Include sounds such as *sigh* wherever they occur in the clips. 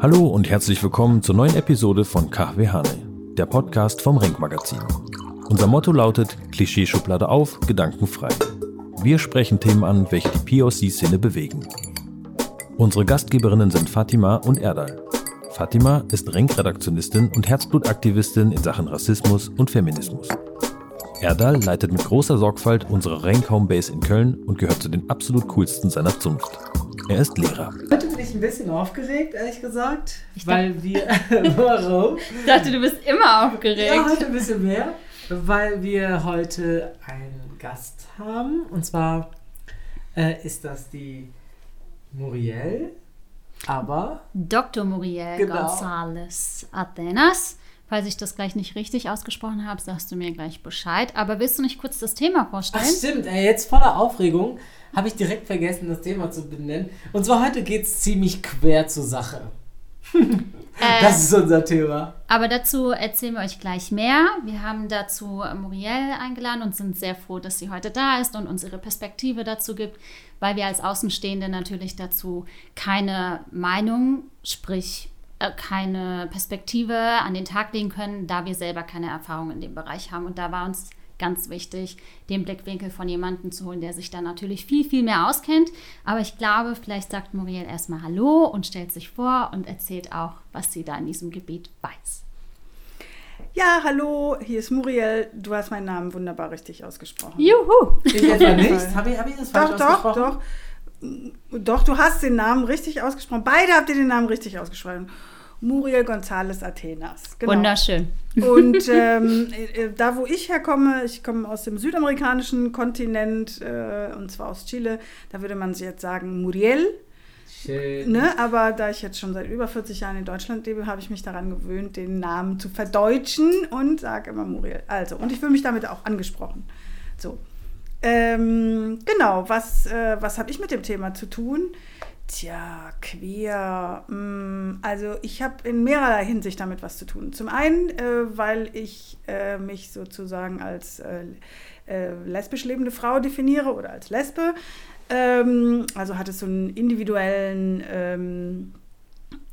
Hallo und herzlich willkommen zur neuen Episode von KW Hane, der Podcast vom Renk Magazin. Unser Motto lautet Klischeeschublade auf, gedankenfrei. Wir sprechen Themen an, welche die POC-Szene bewegen. Unsere Gastgeberinnen sind Fatima und Erdal. Fatima ist Renk-Redaktionistin und Herzblutaktivistin in Sachen Rassismus und Feminismus. Erdal leitet mit großer Sorgfalt unsere Renk Homebase in Köln und gehört zu den absolut coolsten seiner Zunft. Er ist Lehrer. Heute bin ich ein bisschen aufgeregt, ehrlich gesagt. Ich weil wir. *laughs* warum? Ich dachte, du bist immer aufgeregt. Ja, heute ein bisschen mehr. Weil wir heute einen Gast haben. Und zwar äh, ist das die Muriel. Aber. Dr. Muriel genau. González Atenas. Falls ich das gleich nicht richtig ausgesprochen habe, sagst du mir gleich Bescheid. Aber willst du nicht kurz das Thema vorstellen? Ach, stimmt, ey, jetzt voller Aufregung habe ich direkt vergessen, das Thema zu benennen. Und zwar heute geht es ziemlich quer zur Sache. Äh, *laughs* das ist unser Thema. Aber dazu erzählen wir euch gleich mehr. Wir haben dazu Muriel eingeladen und sind sehr froh, dass sie heute da ist und uns ihre Perspektive dazu gibt, weil wir als Außenstehende natürlich dazu keine Meinung, sprich keine Perspektive an den Tag legen können, da wir selber keine Erfahrung in dem Bereich haben. Und da war uns ganz wichtig, den Blickwinkel von jemandem zu holen, der sich da natürlich viel, viel mehr auskennt. Aber ich glaube, vielleicht sagt Muriel erstmal Hallo und stellt sich vor und erzählt auch, was sie da in diesem Gebiet weiß. Ja, hallo, hier ist Muriel. Du hast meinen Namen wunderbar richtig ausgesprochen. Juhu! Ich etwa nicht? Habe ich, hab ich das falsch doch, ausgesprochen? Doch, doch. Doch, du hast den Namen richtig ausgesprochen. Beide habt ihr den Namen richtig ausgesprochen. Muriel González Atenas. Genau. Wunderschön. Und *laughs* ähm, äh, da, wo ich herkomme, ich komme aus dem südamerikanischen Kontinent, äh, und zwar aus Chile, da würde man jetzt sagen Muriel. Schön. Ne? Aber da ich jetzt schon seit über 40 Jahren in Deutschland lebe, habe ich mich daran gewöhnt, den Namen zu verdeutschen und sage immer Muriel. Also, und ich fühle mich damit auch angesprochen. So. Ähm, genau, was, äh, was habe ich mit dem Thema zu tun? Tja, queer. Mm, also ich habe in mehrerer Hinsicht damit was zu tun. Zum einen, äh, weil ich äh, mich sozusagen als äh, äh lesbisch lebende Frau definiere oder als Lesbe. Ähm, also hat es so einen individuellen ähm,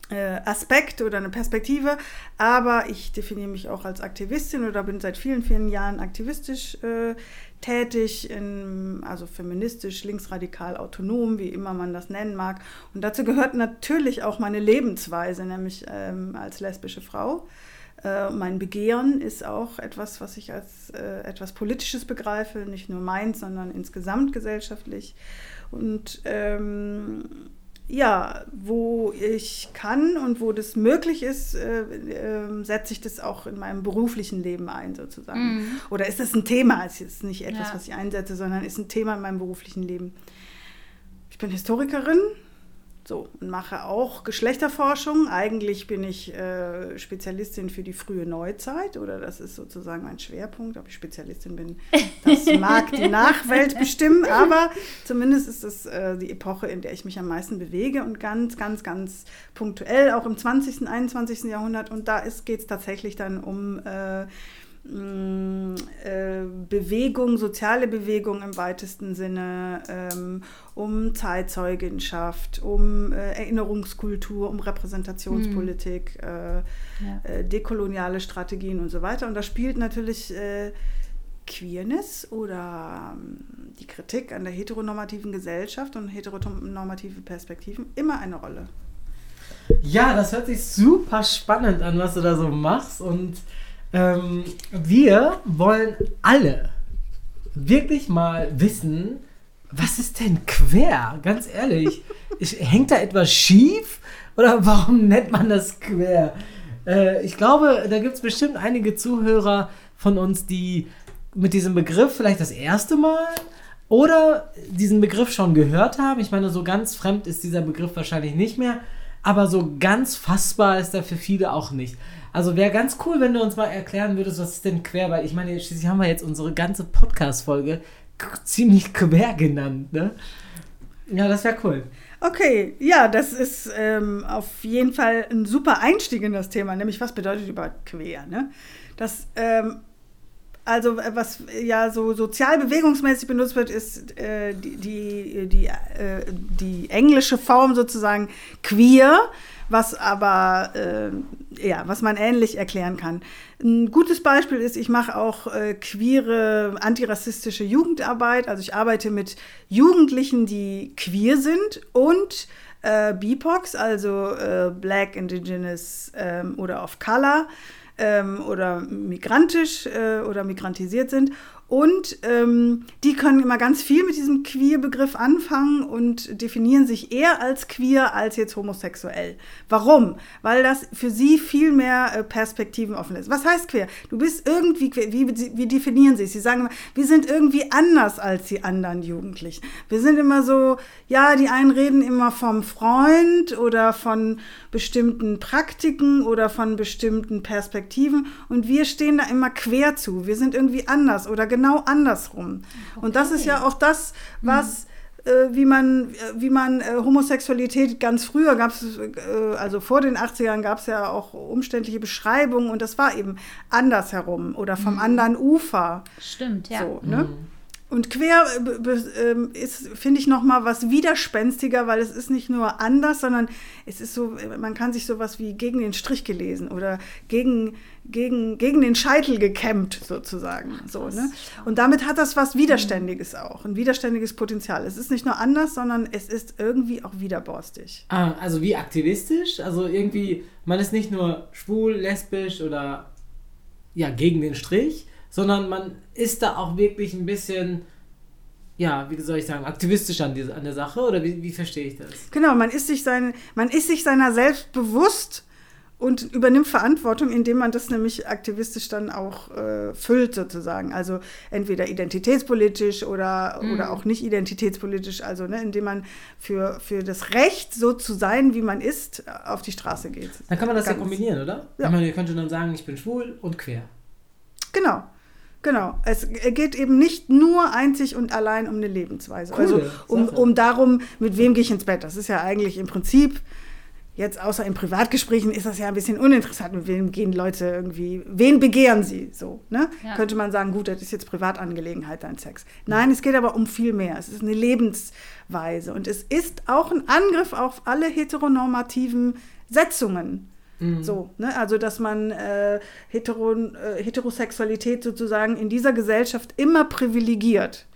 äh, Aspekt oder eine Perspektive, aber ich definiere mich auch als Aktivistin oder bin seit vielen, vielen Jahren aktivistisch äh, tätig, in, also feministisch, linksradikal, autonom, wie immer man das nennen mag. Und dazu gehört natürlich auch meine Lebensweise, nämlich ähm, als lesbische Frau. Äh, mein Begehren ist auch etwas, was ich als äh, etwas Politisches begreife, nicht nur meins, sondern insgesamt gesellschaftlich. Und ähm, ja, wo ich kann und wo das möglich ist, äh, äh, setze ich das auch in meinem beruflichen Leben ein, sozusagen. Mhm. Oder ist das ein Thema? Es ist nicht etwas, ja. was ich einsetze, sondern ist ein Thema in meinem beruflichen Leben. Ich bin Historikerin, so, und mache auch Geschlechterforschung. Eigentlich bin ich äh, Spezialistin für die frühe Neuzeit oder das ist sozusagen mein Schwerpunkt. Ob ich Spezialistin bin, das *laughs* mag die Nachwelt bestimmen, aber zumindest ist es äh, die Epoche, in der ich mich am meisten bewege und ganz, ganz, ganz punktuell, auch im 20., 21. Jahrhundert. Und da geht es tatsächlich dann um äh, Bewegung, soziale Bewegung im weitesten Sinne, ähm, um Zeitzeugenschaft, um äh, Erinnerungskultur, um Repräsentationspolitik, mhm. äh, ja. Äh, dekoloniale Strategien und so weiter. Und da spielt natürlich äh, Queerness oder ähm, die Kritik an der heteronormativen Gesellschaft und heteronormative Perspektiven immer eine Rolle. Ja, das hört sich super spannend an, was du da so machst und ähm, wir wollen alle wirklich mal wissen, was ist denn quer? Ganz ehrlich. *laughs* Ich, hängt da etwas schief? Oder warum nennt man das quer? Äh, ich glaube, da gibt es bestimmt einige Zuhörer von uns, die mit diesem Begriff vielleicht das erste Mal oder diesen Begriff schon gehört haben. Ich meine, so ganz fremd ist dieser Begriff wahrscheinlich nicht mehr, aber so ganz fassbar ist er für viele auch nicht. Also wäre ganz cool, wenn du uns mal erklären würdest, was ist denn quer, weil ich meine, schließlich haben wir jetzt unsere ganze Podcast-Folge ziemlich quer genannt, ne? Ja, das wäre cool. Okay, ja, das ist ähm, auf jeden Fall ein super Einstieg in das Thema, nämlich was bedeutet überhaupt quer, ne? Das, ähm, also äh, was ja so sozial bewegungsmäßig benutzt wird, ist äh, die, die, die, äh, die englische Form sozusagen queer, was aber äh, ja, was man ähnlich erklären kann. Ein gutes Beispiel ist, ich mache auch äh, queere antirassistische Jugendarbeit. Also ich arbeite mit Jugendlichen, die queer sind und äh, BIPOX, also äh, Black, Indigenous ähm, oder of Color ähm, oder migrantisch äh, oder migrantisiert sind. Und ähm, die können immer ganz viel mit diesem Queer-Begriff anfangen und definieren sich eher als queer als jetzt homosexuell. Warum? Weil das für sie viel mehr äh, Perspektiven offen ist. Was heißt queer? Du bist irgendwie queer. Wie, wie definieren sie es? Sie sagen immer, wir sind irgendwie anders als die anderen Jugendlichen. Wir sind immer so, ja, die einen reden immer vom Freund oder von bestimmten Praktiken oder von bestimmten Perspektiven und wir stehen da immer quer zu. Wir sind irgendwie anders oder genau andersrum. Okay. Und das ist ja auch das, was mhm. wie man, wie man äh, Homosexualität ganz früher gab es, äh, also vor den 80ern gab es ja auch umständliche Beschreibungen und das war eben andersherum oder vom mhm. anderen Ufer. Stimmt, ja. So, ne? Mhm. Und quer ähm, ist, finde ich, noch mal was widerspenstiger, weil es ist nicht nur anders, sondern es ist so, man kann sich sowas wie gegen den Strich gelesen oder gegen, gegen, gegen den Scheitel gekämmt sozusagen. So, ne? Und damit hat das was Widerständiges auch, ein widerständiges Potenzial. Es ist nicht nur anders, sondern es ist irgendwie auch widerborstig. Ah, also wie aktivistisch? Also irgendwie, man ist nicht nur schwul, lesbisch oder ja, gegen den Strich, sondern man ist da auch wirklich ein bisschen, ja, wie soll ich sagen, aktivistisch an, die, an der Sache oder wie, wie verstehe ich das? Genau, man ist, sich sein, man ist sich seiner selbst bewusst und übernimmt Verantwortung, indem man das nämlich aktivistisch dann auch äh, füllt sozusagen. Also entweder identitätspolitisch oder, mhm. oder auch nicht identitätspolitisch, also ne, indem man für, für das Recht, so zu sein, wie man ist, auf die Straße geht. Dann kann man das Ganz, ja kombinieren, oder? Ja. Man könnte dann sagen, ich bin schwul und quer. Genau. Genau. Es geht eben nicht nur einzig und allein um eine Lebensweise. Cool, also um, um darum, mit wem gehe ich ins Bett. Das ist ja eigentlich im Prinzip, jetzt außer in Privatgesprächen ist das ja ein bisschen uninteressant, mit wem gehen Leute irgendwie, wen begehren sie so. Ne? Ja. Könnte man sagen, gut, das ist jetzt Privatangelegenheit, dein Sex. Nein, es geht aber um viel mehr. Es ist eine Lebensweise. Und es ist auch ein Angriff auf alle heteronormativen Setzungen Mhm. So, ne? Also, dass man äh, Hetero, äh, Heterosexualität sozusagen in dieser Gesellschaft immer privilegiert.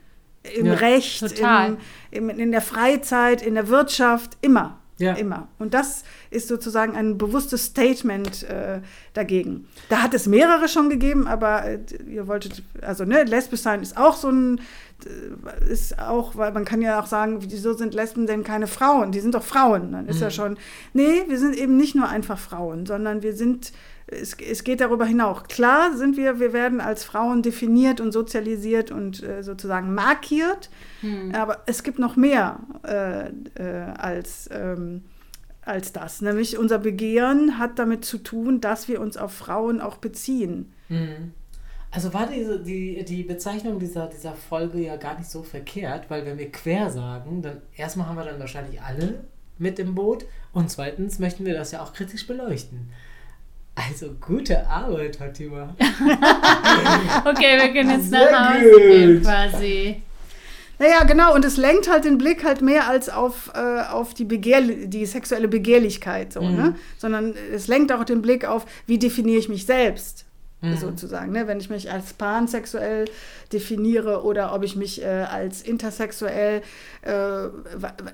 Im ja, Recht, im, im, in der Freizeit, in der Wirtschaft, immer. Ja. Immer. Und das ist sozusagen ein bewusstes Statement äh, dagegen. Da hat es mehrere schon gegeben, aber äh, ihr wolltet, also ne, lesbisch sein ist auch so ein, äh, ist auch, weil man kann ja auch sagen, wieso sind Lesben denn keine Frauen? Die sind doch Frauen. Dann ist mhm. ja schon, nee, wir sind eben nicht nur einfach Frauen, sondern wir sind es, es, geht darüber hinaus. Klar sind wir, wir werden als Frauen definiert und sozialisiert und äh, sozusagen markiert, hm. aber es gibt noch mehr äh, äh, als, ähm, als das. Nämlich unser Begehren hat damit zu tun, dass wir uns auf Frauen auch beziehen. Hm. Also war diese, die, die Bezeichnung dieser, dieser Folge ja gar nicht so verkehrt, weil wenn wir quer sagen, dann erstmal haben wir dann wahrscheinlich alle mit im Boot und zweitens möchten wir das ja auch kritisch beleuchten. Also gute Arbeit, Fatima. *laughs* okay, wir können jetzt nach Hause gehen quasi. Naja, genau, und es lenkt halt den Blick halt mehr als auf, äh, auf die, Begehr die sexuelle Begehrlichkeit, so, mhm. ne? sondern es lenkt auch den Blick auf, wie definiere ich mich selbst mhm. sozusagen. Ne? Wenn ich mich als pansexuell definiere oder ob ich mich äh, als intersexuell, äh,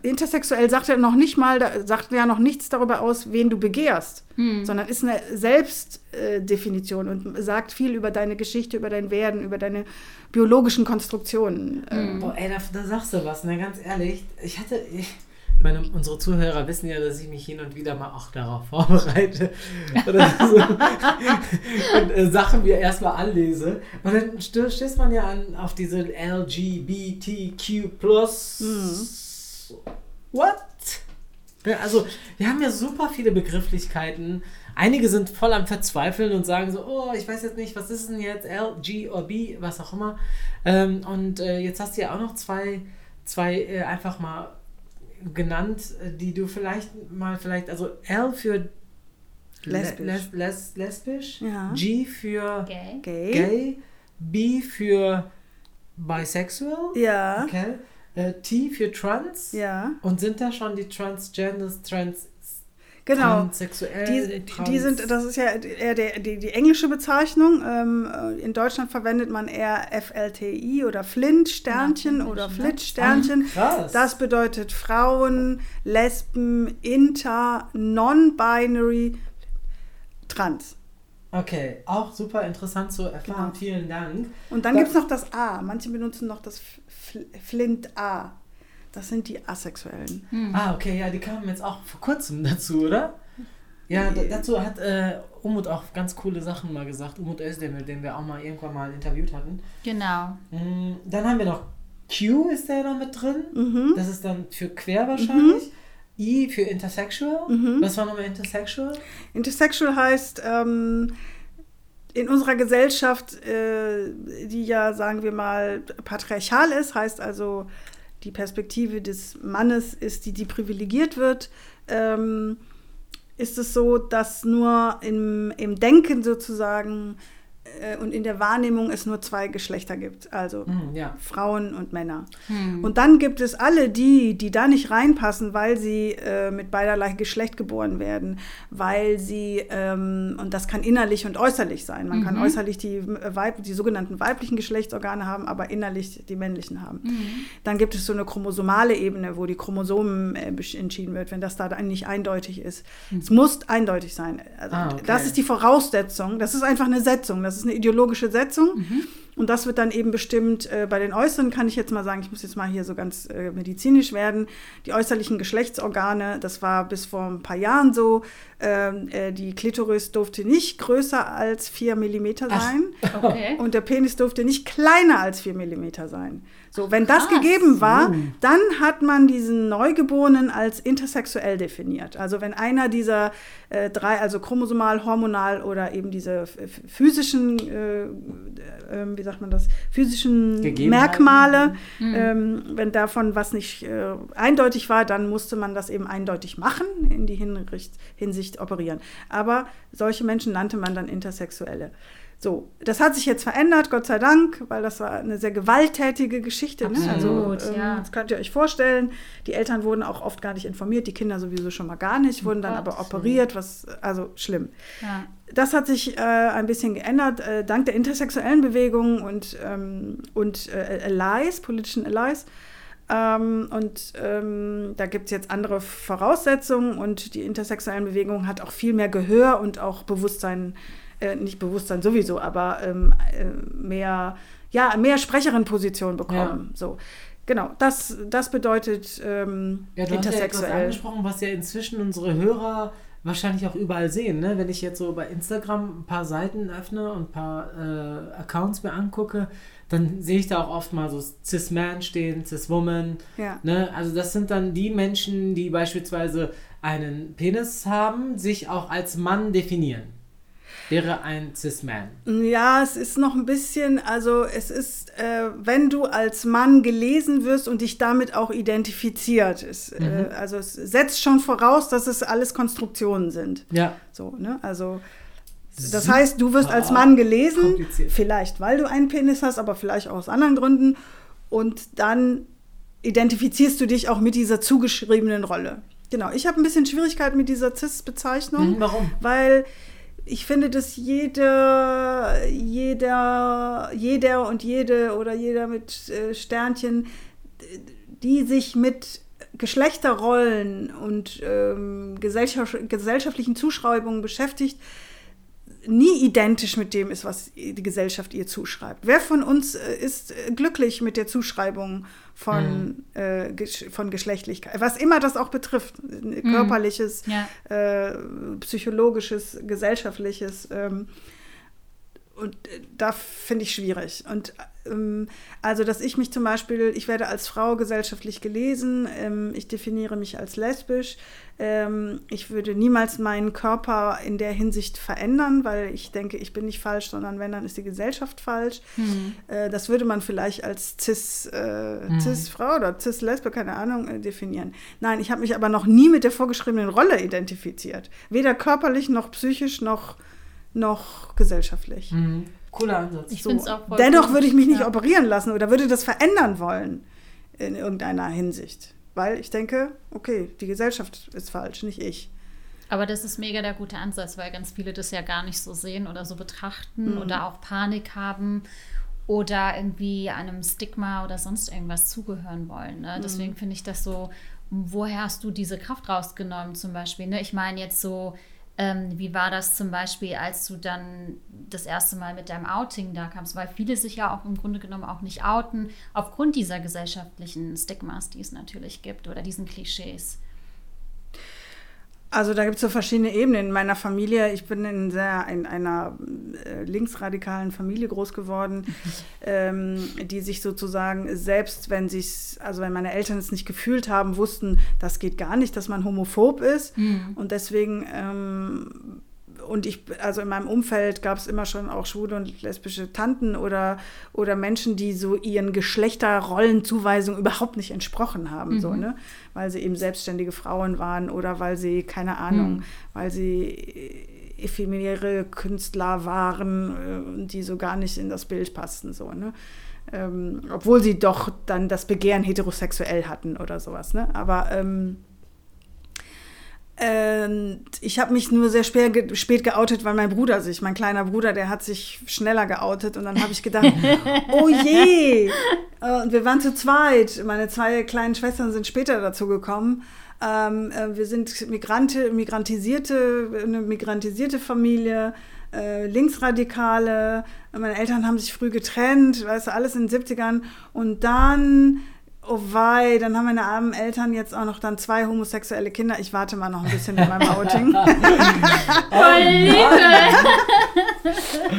intersexuell sagt ja noch nicht mal, sagt ja noch nichts darüber aus, wen du begehrst, mhm. sondern ist eine Selbstdefinition und sagt viel über deine Geschichte, über dein Werden, über deine biologischen Konstruktionen. Mhm. Boah, ey, da, da, sagst du was, ne? ganz ehrlich. Ich hatte, ich, meine, unsere Zuhörer wissen ja, dass ich mich hin und wieder mal auch darauf *laughs* vorbereite oder so. und äh, Sachen mir erstmal anlese. Und dann stößt man ja an auf diese LGBTQ+. Mhm. What? Ja, also, wir haben ja super viele Begrifflichkeiten. Einige sind voll am Verzweifeln und sagen so, oh, ich weiß jetzt nicht, was ist denn jetzt L, G oder B, was auch immer. Ähm, und äh, jetzt hast du ja auch noch zwei, zwei äh, einfach mal genannt, äh, die du vielleicht mal vielleicht, also L für lesbisch, les, les, lesbisch ja. G für gay, gay. gay B für bisexual. Ja. Okay. Äh, T für trans. Ja. Und sind da schon die Transgenders, Trans Genau. transsexuell? Die, trans die sind, das ist ja eher der, die, die englische Bezeichnung. Ähm, äh, in Deutschland verwendet man eher FLTI oder Flint-Sternchen oder ne? Flit-Sternchen. Ah, krass. Das bedeutet Frauen, Lesben, Inter, Non-Binary, Trans. Okay, auch super interessant zu erfahren. Genau. Vielen Dank. Und dann Da- gibt es noch das A. Manche benutzen noch das Flint A. Das sind die Asexuellen. Hm. Ah, okay, ja, die kamen jetzt auch vor kurzem *laughs* dazu, oder? Ja, d- dazu hat äh, Umut auch ganz coole Sachen mal gesagt. Umut Özdemir, den wir auch mal irgendwann mal interviewt hatten. Genau. Mm, Dann haben wir noch Q, ist der noch mit drin. Mhm. Das ist dann für quer wahrscheinlich. I für intersexual. Mhm. Was war nochmal intersexual? Intersexual heißt, ähm, in unserer Gesellschaft, äh, die ja, sagen wir mal, patriarchal ist, heißt also, die Perspektive des Mannes ist die, die privilegiert wird, ähm, ist es so, dass nur im, im Denken sozusagen äh, und in der Wahrnehmung es nur zwei Geschlechter gibt, also Mm, ja. Frauen und Männer. Hm. Und dann gibt es alle die, die da nicht reinpassen, weil sie äh, mit beiderlei Geschlecht geboren werden, weil sie, ähm, und das kann innerlich und äußerlich sein. Man kann äußerlich die, äh, Weib, die sogenannten weiblichen Geschlechtsorgane haben, aber innerlich die männlichen haben. Dann gibt es so eine chromosomale Ebene, wo die Chromosomen äh, entschieden wird, wenn das da nicht eindeutig ist. Es muss eindeutig sein. Also, Ah, okay. Das ist die Voraussetzung. Das ist einfach eine Setzung. Das ist eine ideologische Setzung. Und das wird dann eben bestimmt, äh, bei den Äußeren kann ich jetzt mal sagen, ich muss jetzt mal hier so ganz äh, medizinisch werden, die äußerlichen Geschlechtsorgane, das war bis vor ein paar Jahren so, ähm, äh, die Klitoris durfte nicht größer als 4 Millimeter sein Okay. und der Penis durfte nicht kleiner als 4 Millimeter sein. So, wenn das Krass. gegeben war, dann hat man diesen Neugeborenen als intersexuell definiert. Also wenn einer dieser äh, drei, also chromosomal, hormonal oder eben diese physischen, äh, äh, wie sagt man das, physischen. Merkmale, ähm, wenn davon was nicht äh, eindeutig war, dann musste man das eben eindeutig machen, in die Hinricht, Hinsicht operieren. Aber solche Menschen nannte man dann Intersexuelle. So, das hat sich jetzt verändert, Gott sei Dank, weil das war eine sehr gewalttätige Geschichte. Ne? Also, Absolut, ähm, ja. das könnt ihr euch vorstellen. Die Eltern wurden auch oft gar nicht informiert, die Kinder sowieso schon mal gar nicht, wurden dann Gott. aber operiert, was, also schlimm. Ja. Das hat sich äh, ein bisschen geändert, äh, dank der intersexuellen Bewegung und, ähm, und äh, Allies, politischen Allies. Ähm, und ähm, da gibt es jetzt andere Voraussetzungen und die intersexuellen Bewegung hat auch viel mehr Gehör und auch Bewusstsein, äh, nicht Bewusstsein sowieso, aber ähm, äh, mehr, ja, mehr Sprecherin-Position bekommen. So. Genau, das, das bedeutet ähm, Ja, du hast ja etwas intersexuell. angesprochen, was ja inzwischen unsere Hörer wahrscheinlich auch überall sehen. Ne? Wenn ich jetzt so bei Instagram ein paar Seiten öffne und ein paar äh, Accounts mir angucke, dann sehe ich da auch oft mal so Cis-Man stehen, Cis-Woman. Ja. Ne? Also das sind dann die Menschen, die beispielsweise einen Penis haben, sich auch als Mann definieren. Wäre ein Cis-Man. Ja, es ist noch ein bisschen, also es ist, äh, wenn du als Mann gelesen wirst und dich damit auch identifiziert, ist, äh, also es setzt schon voraus, dass es alles Konstruktionen sind. Ja. So, ne? Also das Super heißt, du wirst als Mann gelesen, vielleicht weil du einen Penis hast, aber vielleicht auch aus anderen Gründen. Und dann identifizierst du dich auch mit dieser zugeschriebenen Rolle. Genau, ich habe ein bisschen Schwierigkeit mit dieser CIS-Bezeichnung. Mhm, warum? Weil ich finde, dass jede, jeder, jeder und jede oder jeder mit äh, Sternchen, die sich mit Geschlechterrollen und ähm, gesellschaft, gesellschaftlichen Zuschreibungen beschäftigt, nie identisch mit dem ist, was die Gesellschaft ihr zuschreibt. Wer von uns äh, ist äh, glücklich mit der Zuschreibung von, äh, gesch von Geschlechtlichkeit, was immer das auch betrifft, äh, körperliches, Ja. äh, psychologisches, gesellschaftliches. Ähm, und äh, da finde ich schwierig. Und ähm, also, dass ich mich zum Beispiel, ich werde als Frau gesellschaftlich gelesen, ähm, ich definiere mich als lesbisch. Ähm, ich würde niemals meinen Körper in der Hinsicht verändern, weil ich denke, ich bin nicht falsch, sondern wenn, dann ist die Gesellschaft falsch. Äh, das würde man vielleicht als Cis, äh, Cis-Frau oder Cis-Lesbe, keine Ahnung, äh, definieren. Nein, ich habe mich aber noch nie mit der vorgeschriebenen Rolle identifiziert. Weder körperlich noch psychisch noch, noch gesellschaftlich. Mhm. Cooler Ansatz. Ich So. finde es auch voll Dennoch würde ich mich nicht Ja. operieren lassen oder würde das verändern wollen in irgendeiner Hinsicht. Weil ich denke, okay, die Gesellschaft ist falsch, nicht ich. Aber das ist mega der gute Ansatz, weil ganz viele das ja gar nicht so sehen oder so betrachten oder auch Panik haben oder irgendwie einem Stigma oder sonst irgendwas zugehören wollen. Ne? Deswegen finde ich das so, woher hast du diese Kraft rausgenommen zum Beispiel? Ne? Ich meine jetzt so, ähm, wie war das zum Beispiel, als du dann das erste Mal mit deinem Outing da kamst? Weil viele sich ja auch im Grunde genommen auch nicht outen, aufgrund dieser gesellschaftlichen Stigmas, die es natürlich gibt oder diesen Klischees. Also da gibt es so verschiedene Ebenen. In meiner Familie, ich bin in, sehr, in einer äh, linksradikalen Familie groß geworden, *laughs* ähm, die sich sozusagen selbst, wenn sich, also wenn meine Eltern es nicht gefühlt haben, wussten, das geht gar nicht, dass man homophob ist. Und deswegen ähm, und ich, also in meinem Umfeld gab es immer schon auch schwule und lesbische Tanten oder, oder Menschen, die so ihren Geschlechterrollenzuweisungen überhaupt nicht entsprochen haben, so, ne? Weil sie eben selbstständige Frauen waren oder weil sie, keine Ahnung, weil sie äh, ephemere Künstler waren, äh, die so gar nicht in das Bild passten, so, ne? Ähm, obwohl sie doch dann das Begehren heterosexuell hatten oder sowas, ne? Aber ähm, ich habe mich nur sehr spät, ge spät geoutet, weil mein Bruder sich, mein kleiner Bruder, der hat sich schneller geoutet. Und dann habe ich gedacht, *laughs* oh je! Äh, Und wir waren zu zweit. Meine zwei kleinen Schwestern sind später dazu gekommen. Ähm, äh, wir sind Migrante, migrantisierte, eine migrantisierte Familie, äh, Linksradikale. Meine Eltern haben sich früh getrennt, weißt du, alles in den 70ern. Und dann Oh wei, dann haben meine armen Eltern jetzt auch noch dann zwei homosexuelle Kinder. Ich warte mal noch ein bisschen mit meinem Outing. *laughs* Voll Liebe!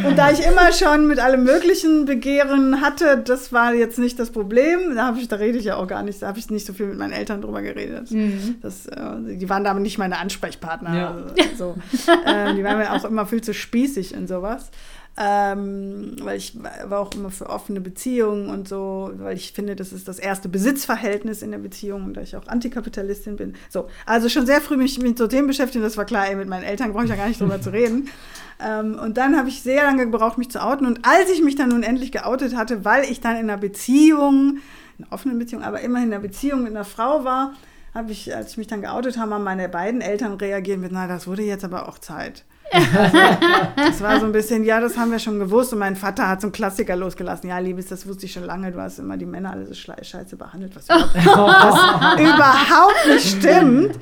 Und da ich immer schon mit allem möglichen Begehren hatte, das war jetzt nicht das Problem. Da, habe ich, da rede ich ja auch gar nicht, da habe ich nicht so viel mit meinen Eltern drüber geredet. Das, äh, die waren damit nicht meine Ansprechpartner. Ja. Also, so. äh, die waren mir auch immer viel zu spießig in sowas. Ähm, weil ich war auch immer für offene Beziehungen und so, weil ich finde, das ist das erste Besitzverhältnis in der Beziehung und da ich auch Antikapitalistin bin. So, also schon sehr früh mich mit so Themen beschäftigt, das war klar, ey, mit meinen Eltern brauche ich ja gar nicht drüber zu reden. *laughs* Ähm, und dann habe ich sehr lange gebraucht, mich zu outen. Und als ich mich dann nun endlich geoutet hatte, weil ich dann in einer Beziehung, in einer offenen Beziehung, aber immerhin in einer Beziehung mit einer Frau war, habe ich, als ich mich dann geoutet habe, haben meine beiden Eltern reagiert mit, na, das wurde jetzt aber auch Zeit. *laughs* Das war so ein bisschen, ja, das haben wir schon gewusst. Und mein Vater hat so einen Klassiker losgelassen. Ja, Liebes, das wusste ich schon lange. Du hast immer die Männer alle so scheiße behandelt, was überhaupt, *laughs* was überhaupt nicht stimmt.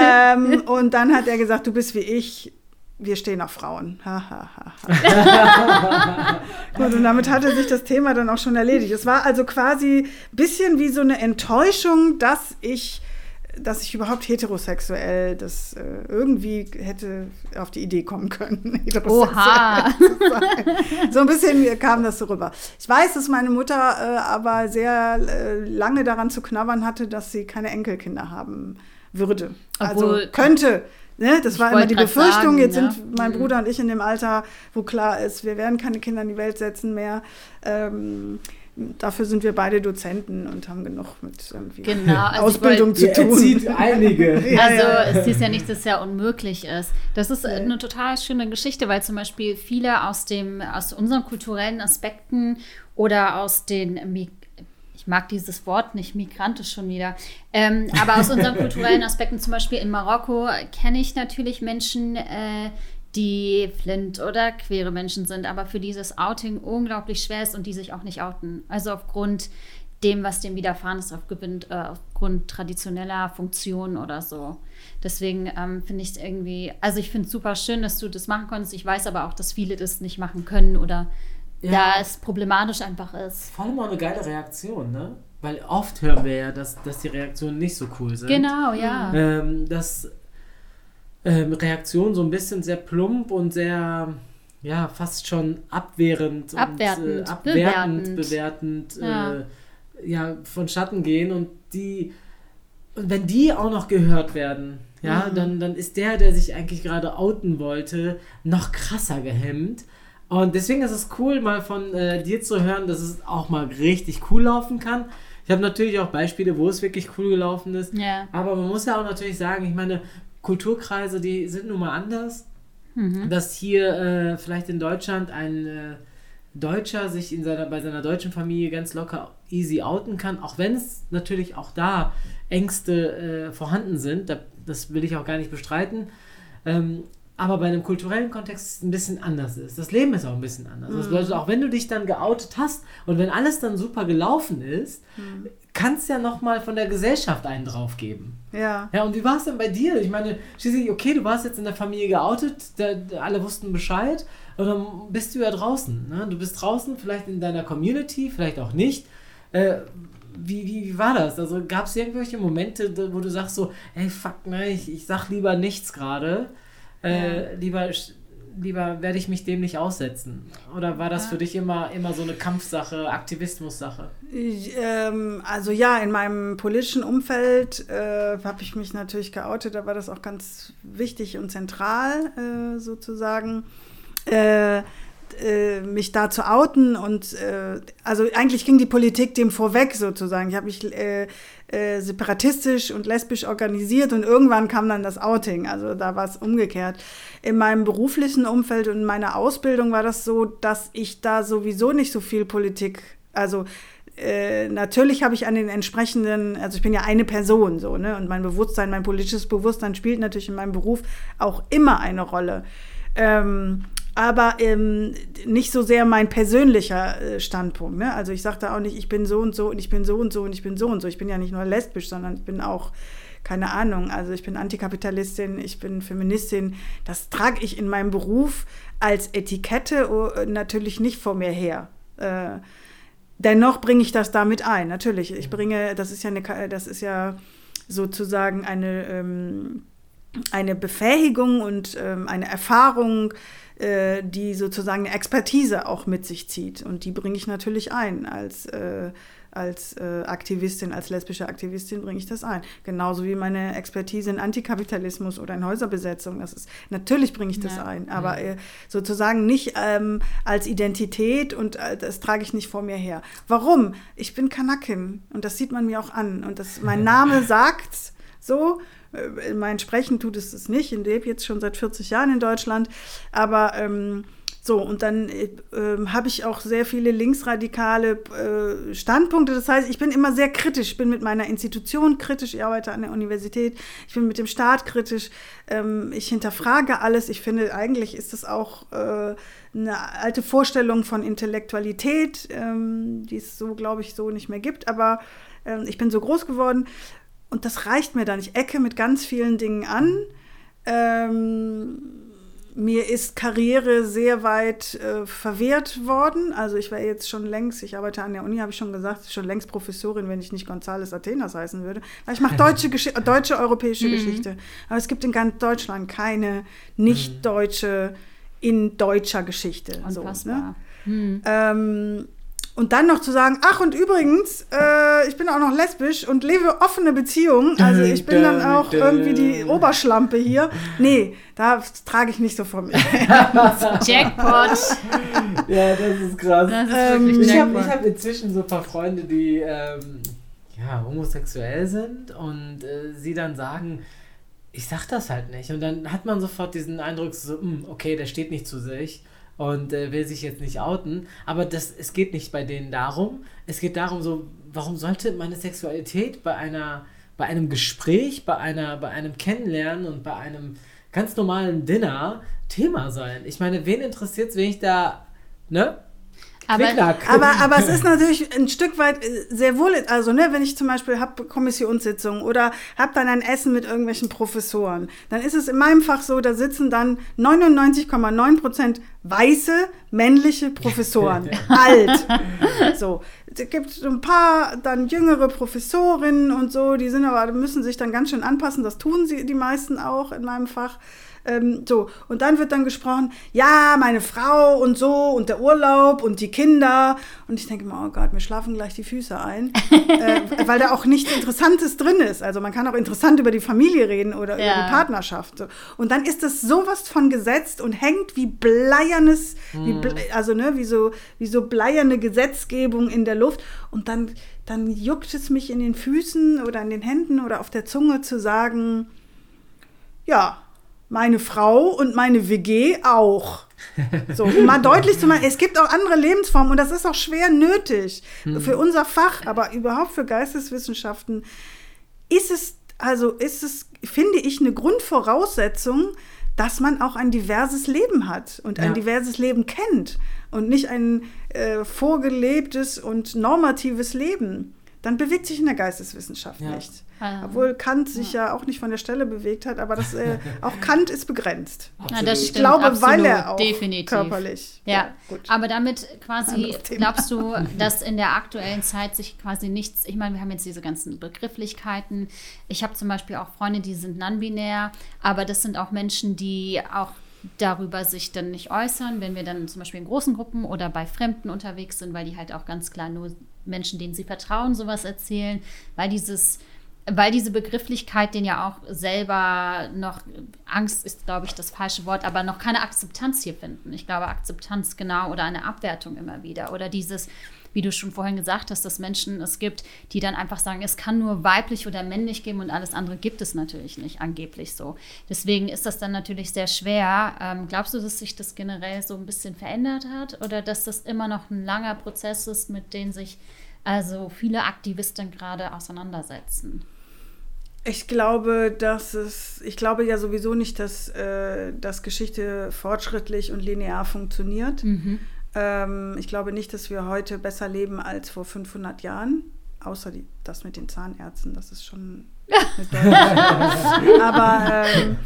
Ähm, und dann hat er gesagt, du bist wie ich. Wir stehen auf Frauen. *laughs* Gut, und damit hatte sich das Thema dann auch schon erledigt. Es war also quasi ein bisschen wie so eine Enttäuschung, dass ich dass ich überhaupt heterosexuell das äh, irgendwie hätte auf die Idee kommen können. *laughs* heterosexuell Oha. So ein bisschen kam das so rüber. Ich weiß, dass meine Mutter äh, aber sehr äh, lange daran zu knabbern hatte, dass sie keine Enkelkinder haben würde. Obwohl- also könnte. Ne? Das war immer die Befürchtung. sagen, Jetzt ne? sind mein Bruder und ich in dem Alter, wo klar ist, wir werden keine Kinder in die Welt setzen mehr. Ähm, dafür sind wir beide Dozenten und haben genug mit irgendwie Genau, *laughs* also Ausbildung wollt- zu tun. erzieht einige. *laughs* Also es ist ja nicht, dass es ja unmöglich ist. Das ist eine total schöne Geschichte, weil zum Beispiel viele aus dem, aus unseren kulturellen Aspekten oder aus den ich mag dieses Wort nicht, migrantisch schon wieder. Ähm, aber aus unseren *laughs* kulturellen Aspekten, zum Beispiel in Marokko, kenne ich natürlich Menschen, äh, die flint oder queere Menschen sind, aber für dieses Outing unglaublich schwer ist und die sich auch nicht outen. Also aufgrund dem, was dem widerfahren ist, aufgrund, äh, aufgrund traditioneller Funktionen oder so. Deswegen ähm, finde ich es irgendwie, also ich finde es super schön, dass du das machen konntest. Ich weiß aber auch, dass viele das nicht machen können oder Ja. da es problematisch einfach ist. Vor allem auch eine geile Reaktion, ne? Weil oft hören wir ja, dass, dass die Reaktionen nicht so cool sind. Genau, ja. Ähm, dass ähm, Reaktionen so ein bisschen sehr plump und sehr, ja, fast schon abwehrend, Abwertend, und, äh, abwertend, bewertend. bewertend, Ja. Äh, ja, von Schatten gehen und die, und wenn die auch noch gehört werden, ja, dann, dann ist der, der sich eigentlich gerade outen wollte, noch krasser gehemmt. Und deswegen ist es cool, mal von äh, dir zu hören, dass es auch mal richtig cool laufen kann. Ich habe natürlich auch Beispiele, wo es wirklich cool gelaufen ist. Ja. Aber man muss ja auch natürlich sagen, ich meine, Kulturkreise, die sind nun mal anders. dass hier äh, vielleicht in Deutschland ein äh, Deutscher sich in seiner, bei seiner deutschen Familie ganz locker easy outen kann, auch wenn es natürlich auch da Ängste äh, vorhanden sind. Da, das will ich auch gar nicht bestreiten. Ähm, aber bei einem kulturellen Kontext ein bisschen anders ist. Das Leben ist auch ein bisschen anders. Das bedeutet, auch wenn du dich dann geoutet hast und wenn alles dann super gelaufen ist, Mhm. kannst ja nochmal von der Gesellschaft einen draufgeben. Ja. Ja, und wie war es denn bei dir? Ich meine, schließlich, okay, du warst jetzt in der Familie geoutet, da, alle wussten Bescheid und dann bist du ja draußen. Ne? Du bist draußen, vielleicht in deiner Community, vielleicht auch nicht. Äh, wie, wie, wie war das? Also gab es irgendwelche Momente, wo du sagst so, ey, fuck, ne, ich, ich sag lieber nichts gerade. Äh, Lieber, lieber werde ich mich dem nicht aussetzen. Oder war das für dich immer, immer so eine Kampfsache, Aktivismus-Sache? Ähm, also ja, in meinem politischen Umfeld äh, habe ich mich natürlich geoutet, da war das auch ganz wichtig und zentral äh, sozusagen. Äh, mich da zu outen und äh, also eigentlich ging die Politik dem vorweg sozusagen. Ich habe mich äh, äh, separatistisch und lesbisch organisiert und irgendwann kam dann das Outing. Also da war es umgekehrt. In meinem beruflichen Umfeld und in meiner Ausbildung war das so, dass ich da sowieso nicht so viel Politik, also äh, natürlich habe ich an den entsprechenden, also ich bin ja eine Person so, ne? Und mein Bewusstsein, mein politisches Bewusstsein spielt natürlich in meinem Beruf auch immer eine Rolle. Ähm, aber ähm, nicht so sehr mein persönlicher äh, Standpunkt. Ne? Also ich sagte auch nicht, ich bin so und so und ich bin so und so und ich bin so und so. Ich bin ja nicht nur lesbisch, sondern ich bin auch, keine Ahnung, also ich bin Antikapitalistin, ich bin Feministin. Das trage ich in meinem Beruf als Etikette oh, natürlich nicht vor mir her. Äh, dennoch bringe ich das damit ein, natürlich. Ich bringe, das ist ja eine, das ist ja sozusagen eine, ähm, eine Befähigung und ähm, eine Erfahrung, äh, die sozusagen eine Expertise auch mit sich zieht. Und die bringe ich natürlich ein. Als, äh, als äh, Aktivistin, als lesbische Aktivistin bringe ich das ein. Genauso wie meine Expertise in Antikapitalismus oder in Häuserbesetzung. Das ist, natürlich bringe ich das Ja. ein, aber äh, sozusagen nicht ähm, als Identität und äh, das trage ich nicht vor mir her. Warum? Ich bin Kanakin und das sieht man mir auch an. Und das, mein *laughs* Name sagt so, mein Sprechen tut es es nicht. Ich lebe jetzt schon seit 40 Jahren in Deutschland. Aber ähm, so, und dann äh, ähm, habe ich auch sehr viele linksradikale äh, Standpunkte. Das heißt, ich bin immer sehr kritisch. Ich bin mit meiner Institution kritisch. Ich arbeite an der Universität. Ich bin mit dem Staat kritisch. Ähm, ich hinterfrage alles. Ich finde, eigentlich ist das auch äh, eine alte Vorstellung von Intellektualität, ähm, die es so, glaube ich, so nicht mehr gibt. Aber ähm, ich bin so groß geworden. Und das reicht mir dann. Ich ecke mit ganz vielen Dingen an. Ähm, mir ist Karriere sehr weit äh, verwehrt worden. Also ich wäre jetzt schon längst, ich arbeite an der Uni, habe ich schon gesagt, schon längst Professorin, wenn ich nicht González Athenas heißen würde. Weil ich mache *laughs* deutsche, Gesch deutsche europäische Geschichte. Aber es gibt in ganz Deutschland keine nicht deutsche in deutscher Geschichte. So, ne? Unfassbar. Ähm, und dann noch zu sagen, ach und übrigens, äh, ich bin auch noch lesbisch und lebe offene Beziehungen. Also ich bin dann auch irgendwie die Oberschlampe hier. Nee, da trage ich nicht so vor mir. *laughs* Jackpot. Ja, das ist krass. Das ist Ähm, Ich habe hab inzwischen so ein paar Freunde, die ähm, ja, homosexuell sind und äh, sie dann sagen, ich sag das halt nicht. Und dann hat man sofort diesen Eindruck, so, hm, okay, der steht nicht zu sich und äh, will sich jetzt nicht outen. Aber das, es geht nicht bei denen darum. Es geht darum, so, warum sollte meine Sexualität bei einer, bei einem Gespräch, bei einer, bei einem Kennenlernen und bei einem ganz normalen Dinner Thema sein? Ich meine, wen interessiert es, wenn ich da, ne? Aber. Aber, aber es ist natürlich ein Stück weit äh, sehr wohl, also ne, wenn ich zum Beispiel habe Kommissionssitzungen oder habe dann ein Essen mit irgendwelchen Professoren, dann ist es in meinem Fach so, da sitzen dann 99,9 Prozent weiße, männliche Professoren, *laughs* alt. So, es gibt so ein paar dann jüngere Professorinnen und so, die sind aber, müssen sich dann ganz schön anpassen, das tun sie die meisten auch in meinem Fach. Ähm, so, und dann wird dann gesprochen, ja, meine Frau und so und der Urlaub und die Kinder. Und ich denke mir, oh Gott, mir schlafen gleich die Füße ein, äh, weil da auch nichts Interessantes drin ist. Also man kann auch interessant über die Familie reden oder über Ja. die Partnerschaft. So. Und dann ist das sowas von gesetzt und hängt wie bleiernes, wie ble also ne, wie so, wie so bleierne Gesetzgebung in der Luft. Und dann, dann juckt es mich in den Füßen oder in den Händen oder auf der Zunge zu sagen, ja, meine Frau und meine WG auch. So, um mal deutlich zu machen, es gibt auch andere Lebensformen und das ist auch schwer nötig für unser Fach, aber überhaupt für Geisteswissenschaften ist es, also ist es, finde ich, eine Grundvoraussetzung, dass man auch ein diverses Leben hat und ein Ja. diverses Leben kennt und nicht ein äh, vorgelebtes und normatives Leben. Dann bewegt sich in der Geisteswissenschaft Ja. nicht. Ah. Obwohl Kant sich ja. auch nicht von der Stelle bewegt hat, aber das, äh, *laughs* auch Kant ist begrenzt. Ja, das Ich stimmt, glaube, weil absolut, er auch definitiv. körperlich. Ja, gut. aber damit quasi glaubst du, *laughs* dass in der aktuellen Zeit sich quasi nichts, ich meine, wir haben jetzt diese ganzen Begrifflichkeiten. Ich habe zum Beispiel auch Freunde, die sind non-binär, aber das sind auch Menschen, die auch darüber sich dann nicht äußern, wenn wir dann zum Beispiel in großen Gruppen oder bei Fremden unterwegs sind, weil die halt auch ganz klar nur Menschen, denen sie vertrauen, sowas erzählen, weil dieses weil diese Begrifflichkeit den ja auch selber noch, Angst ist, glaube ich, das falsche Wort, aber noch keine Akzeptanz hier finden. Ich glaube, Akzeptanz genau oder eine Abwertung immer wieder. Oder dieses, wie du schon vorhin gesagt hast, dass Menschen es gibt, die dann einfach sagen, es kann nur weiblich oder männlich geben und alles andere gibt es natürlich nicht, angeblich so. Deswegen ist das dann natürlich sehr schwer. Ähm, glaubst du, dass sich das generell so ein bisschen verändert hat oder dass das immer noch ein langer Prozess ist, mit dem sich also viele Aktivisten gerade auseinandersetzen? Ich glaube, dass es, ich glaube ja sowieso nicht, dass, äh, dass Geschichte fortschrittlich und linear funktioniert. Ähm, ich glaube nicht, dass wir heute besser leben als vor 500 Jahren, außer die, das mit den Zahnärzten, das ist schon *laughs* Aber ähm,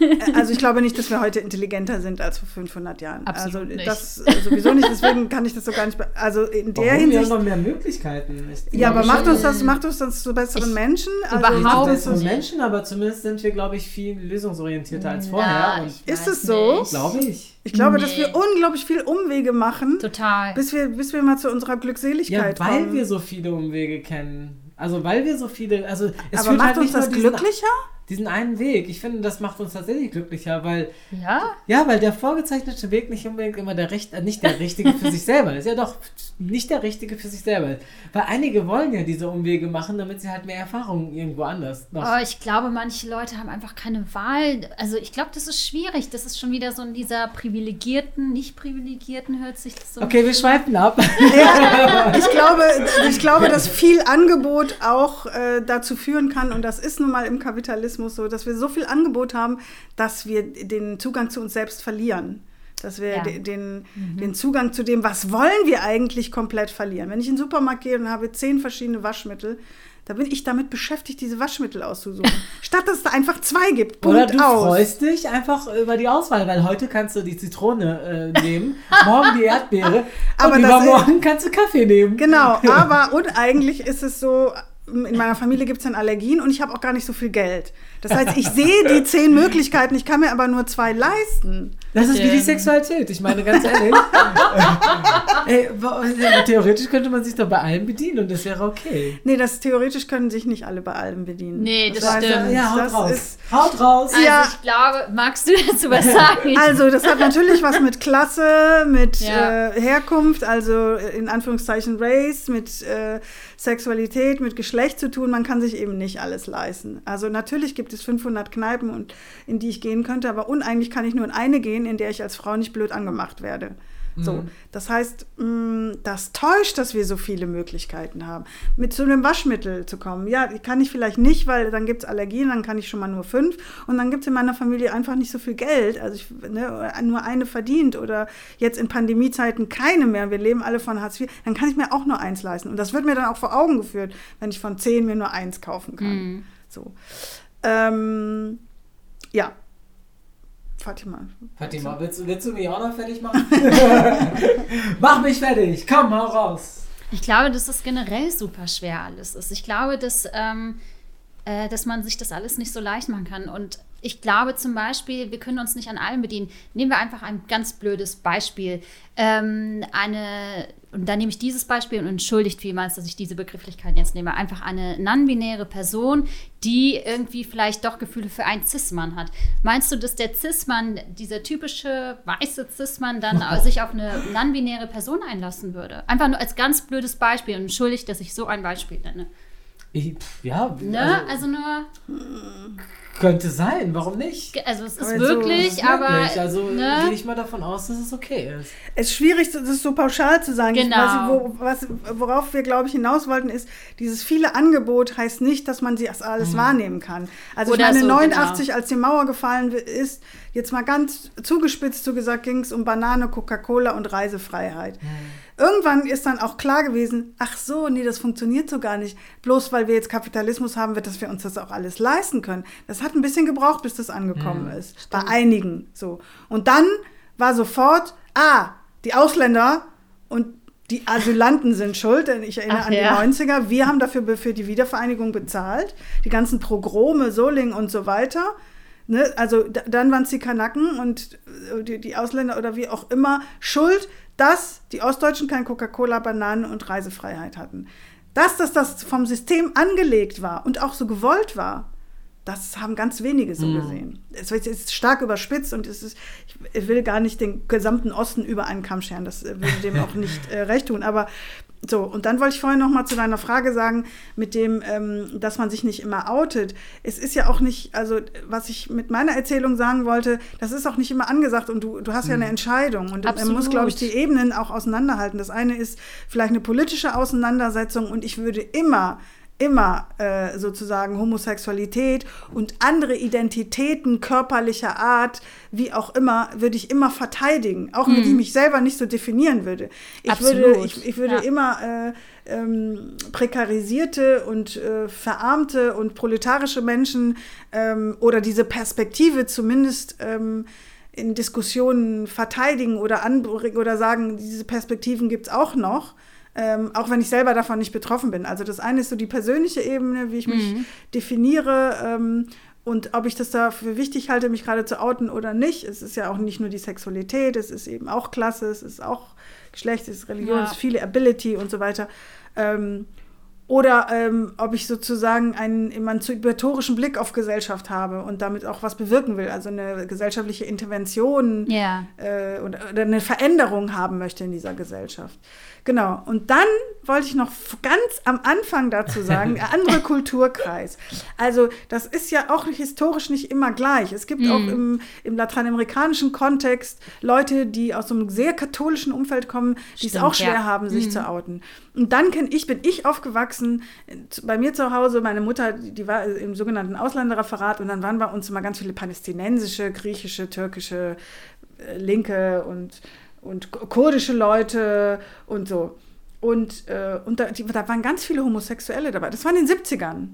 äh, also ich glaube nicht, dass wir heute intelligenter sind als vor 500 Jahren. Absolut also nicht. das sowieso nicht, deswegen kann ich das so gar nicht. Also in der Warum? Wir haben Hinsicht. noch mehr Möglichkeiten. Ich Ja, aber macht uns das, macht uns das zu besseren Ich- Menschen? Also überhaupt das, so Menschen, aber zumindest sind wir, glaube ich, viel lösungsorientierter als vorher. Na, Ist es so? nicht. glaube ich. ich glaube, dass Nee. wir unglaublich viel Umwege machen, Total. bis wir, bis wir mal zu unserer Ja, Glückseligkeit weil kommen. wir so viele Umwege kennen. Also weil wir so viele, also es aber macht halt uns das glücklicher? Diesen einen Weg. Ich finde, das macht uns tatsächlich glücklicher, weil Ja? ja, weil der vorgezeichnete Weg nicht unbedingt immer der Recht, äh, nicht der richtige für sich selber ist. Ja, doch nicht der richtige für sich selber ist. Weil einige wollen ja diese Umwege machen, damit sie halt mehr Erfahrung irgendwo anders noch. Aber ich glaube, manche Leute haben einfach keine Wahl. Also ich glaube, das ist schwierig. Das ist schon wieder so in dieser privilegierten, nicht privilegierten hört sich das so. Okay, wir schweifen ab. Ja, *laughs* ich glaube, ich glaube, dass viel Angebot auch äh, dazu führen kann, und das ist nun mal im Kapitalismus so, dass wir so viel Angebot haben, dass wir den Zugang zu uns selbst verlieren. Dass wir Ja. de- den, den Zugang zu dem, was wollen wir eigentlich, komplett verlieren. Wenn ich in den Supermarkt gehe und habe zehn verschiedene Waschmittel, da bin ich damit beschäftigt, diese Waschmittel auszusuchen. *laughs* Statt dass es da einfach zwei gibt. Oder Punkt du aus. freust dich einfach über die Auswahl, weil heute kannst du die Zitrone äh, nehmen, *laughs* morgen die Erdbeere Aber und übermorgen kannst du Kaffee nehmen. Genau, *laughs* aber und eigentlich ist es so, in meiner Familie gibt es dann Allergien und ich habe auch gar nicht so viel Geld. Das heißt, ich sehe die zehn Möglichkeiten, ich kann mir aber nur zwei leisten. Das ist wie die. Sexualität. Ich meine, ganz ehrlich. *laughs* Ey, wa- theoretisch könnte man sich doch bei allem bedienen und das wäre okay. Nee, das theoretisch können sich nicht alle bei allem bedienen. Nee, das heißt, stimmt. Ja, haut das raus. ist- haut raus. Also Ja. ich glaube, magst du dazu was *laughs* sagen? Also, das hat natürlich was mit Klasse, mit Ja. äh, Herkunft, also äh, in Anführungszeichen Race, mit äh, Sexualität, mit Geschlecht zu tun. Man kann sich eben nicht alles leisten. Also natürlich gibt es 500 Kneipen, und, in die ich gehen könnte, aber uneigentlich kann ich nur in eine gehen, in der ich als Frau nicht blöd angemacht werde. So, das heißt, mh, das täuscht, dass wir so viele Möglichkeiten haben. Mit zu einem Waschmittel zu kommen, ja, kann ich vielleicht nicht, weil dann gibt es Allergien, dann kann ich schon mal nur fünf und dann gibt es in meiner Familie einfach nicht so viel Geld, also ich, ne, nur eine verdient oder jetzt in Pandemiezeiten keine mehr, wir leben alle von Hartz IV, dann kann ich mir auch nur eins leisten und das wird mir dann auch vor Augen geführt, wenn ich von zehn mir nur eins kaufen kann. So. Ähm, ja. Fatima. Fatima, willst, du- willst du mich auch noch fertig machen? *laughs* Mach mich fertig. Komm, hau raus. Ich glaube, dass das generell super schwer alles ist. Ich glaube, dass, ähm, äh, dass man sich das alles nicht so leicht machen kann. Und ich glaube zum Beispiel, wir können uns nicht an allem bedienen. Nehmen wir einfach ein ganz blödes Beispiel. Ähm, eine, und da nehme ich dieses Beispiel und entschuldigt vielmals, dass ich diese Begrifflichkeiten jetzt nehme. Einfach eine non-binäre Person, die irgendwie vielleicht doch Gefühle für einen Cis-Mann hat. Meinst du, dass der Cis-Mann, dieser typische weiße Cis-Mann, dann *laughs* sich auf eine non-binäre Person einlassen würde? Einfach nur als ganz blödes Beispiel und entschuldigt, dass ich so ein Beispiel nenne. Ich, ja, Ne? Also, nur, könnte sein, warum nicht? also es ist Aber so- wirklich, aber. Wirklich, also ne? gehe ich mal davon aus, dass es okay ist. Es ist schwierig, das so pauschal zu sagen. Genau. Was, wo, was, worauf wir, glaube ich, hinaus wollten, ist, dieses viele Angebot heißt nicht, dass man sie das alles wahrnehmen kann. Also Oder ich meine, so, 89, als die Mauer gefallen ist, jetzt mal ganz zugespitzt so gesagt, ging es um Banane, Coca-Cola und Reisefreiheit. Irgendwann ist dann auch klar gewesen, ach so, nee, das funktioniert so gar nicht. Bloß weil wir jetzt Kapitalismus haben, wird, dass wir uns das auch alles leisten können. Das hat ein bisschen gebraucht, bis das angekommen ist. Bei einigen so. Und dann war sofort, ah, die Ausländer und die Asylanten sind schuld, denn ich erinnere Ach an ja. die 90er. Wir haben dafür für die Wiedervereinigung bezahlt. Die ganzen Progrome, Solingen und so weiter. Ne? Also da, dann waren es die Kanaken und äh, die, die Ausländer oder wie auch immer schuld, dass die Ostdeutschen kein Coca-Cola, Bananen und Reisefreiheit hatten. Dass das, das vom System angelegt war und auch so gewollt war, das haben ganz wenige so gesehen. Es jetzt stark überspitzt und es ist, ich will gar nicht den gesamten Osten über einen Kamm scheren, das äh, würde dem *laughs* auch nicht äh, recht tun. Aber so, und dann wollte ich vorhin noch mal zu deiner Frage sagen, mit dem, ähm, dass man sich nicht immer outet. Es ist ja auch nicht, also was ich mit meiner Erzählung sagen wollte, das ist auch nicht immer angesagt und du, du hast ja eine Entscheidung und man muss, Absolut. glaube ich, die Ebenen auch auseinanderhalten. Das eine ist vielleicht eine politische Auseinandersetzung und ich würde immer immer äh, sozusagen Homosexualität und andere Identitäten körperlicher Art, wie auch immer, würde ich immer verteidigen, auch wenn ich mich selber nicht so definieren würde. Ich würde, Absolut. ich, ich würde Ja. immer äh, ähm, prekarisierte und äh, verarmte und proletarische Menschen ähm, oder diese Perspektive zumindest ähm, in Diskussionen verteidigen oder anbringen oder sagen, diese Perspektiven gibt es auch noch. Ähm, auch wenn ich selber davon nicht betroffen bin. Also das eine ist so die persönliche Ebene, wie ich mich definiere ähm, und ob ich das dafür wichtig halte, mich gerade zu outen oder nicht. Es ist ja auch nicht nur die Sexualität, es ist eben auch Klasse, es ist auch Geschlecht, es ist Religion, Ja. es ist viele Ability und so weiter. Ähm, oder ähm, ob ich sozusagen einen emanzipatorischen Blick auf Gesellschaft habe und damit auch was bewirken will, also eine gesellschaftliche Intervention Ja. äh, oder, oder eine Veränderung haben möchte in dieser Gesellschaft. Genau. Und dann wollte ich noch ganz am Anfang dazu sagen, der *laughs* andere Kulturkreis. Also das ist ja auch historisch nicht immer gleich. Es gibt auch im, im lateinamerikanischen Kontext Leute, die aus einem sehr katholischen Umfeld kommen, die es Stimmt, auch schwer ja. haben, sich zu outen. Und dann kenn ich, bin ich aufgewachsen, äh, bei mir zu Hause, meine Mutter, die war im sogenannten Ausländerreferat und dann waren bei uns immer ganz viele palästinensische, griechische, türkische, äh, linke und, und kurdische Leute und so. Und, äh, und da, die, da waren ganz viele Homosexuelle dabei. Das war in den 70ern.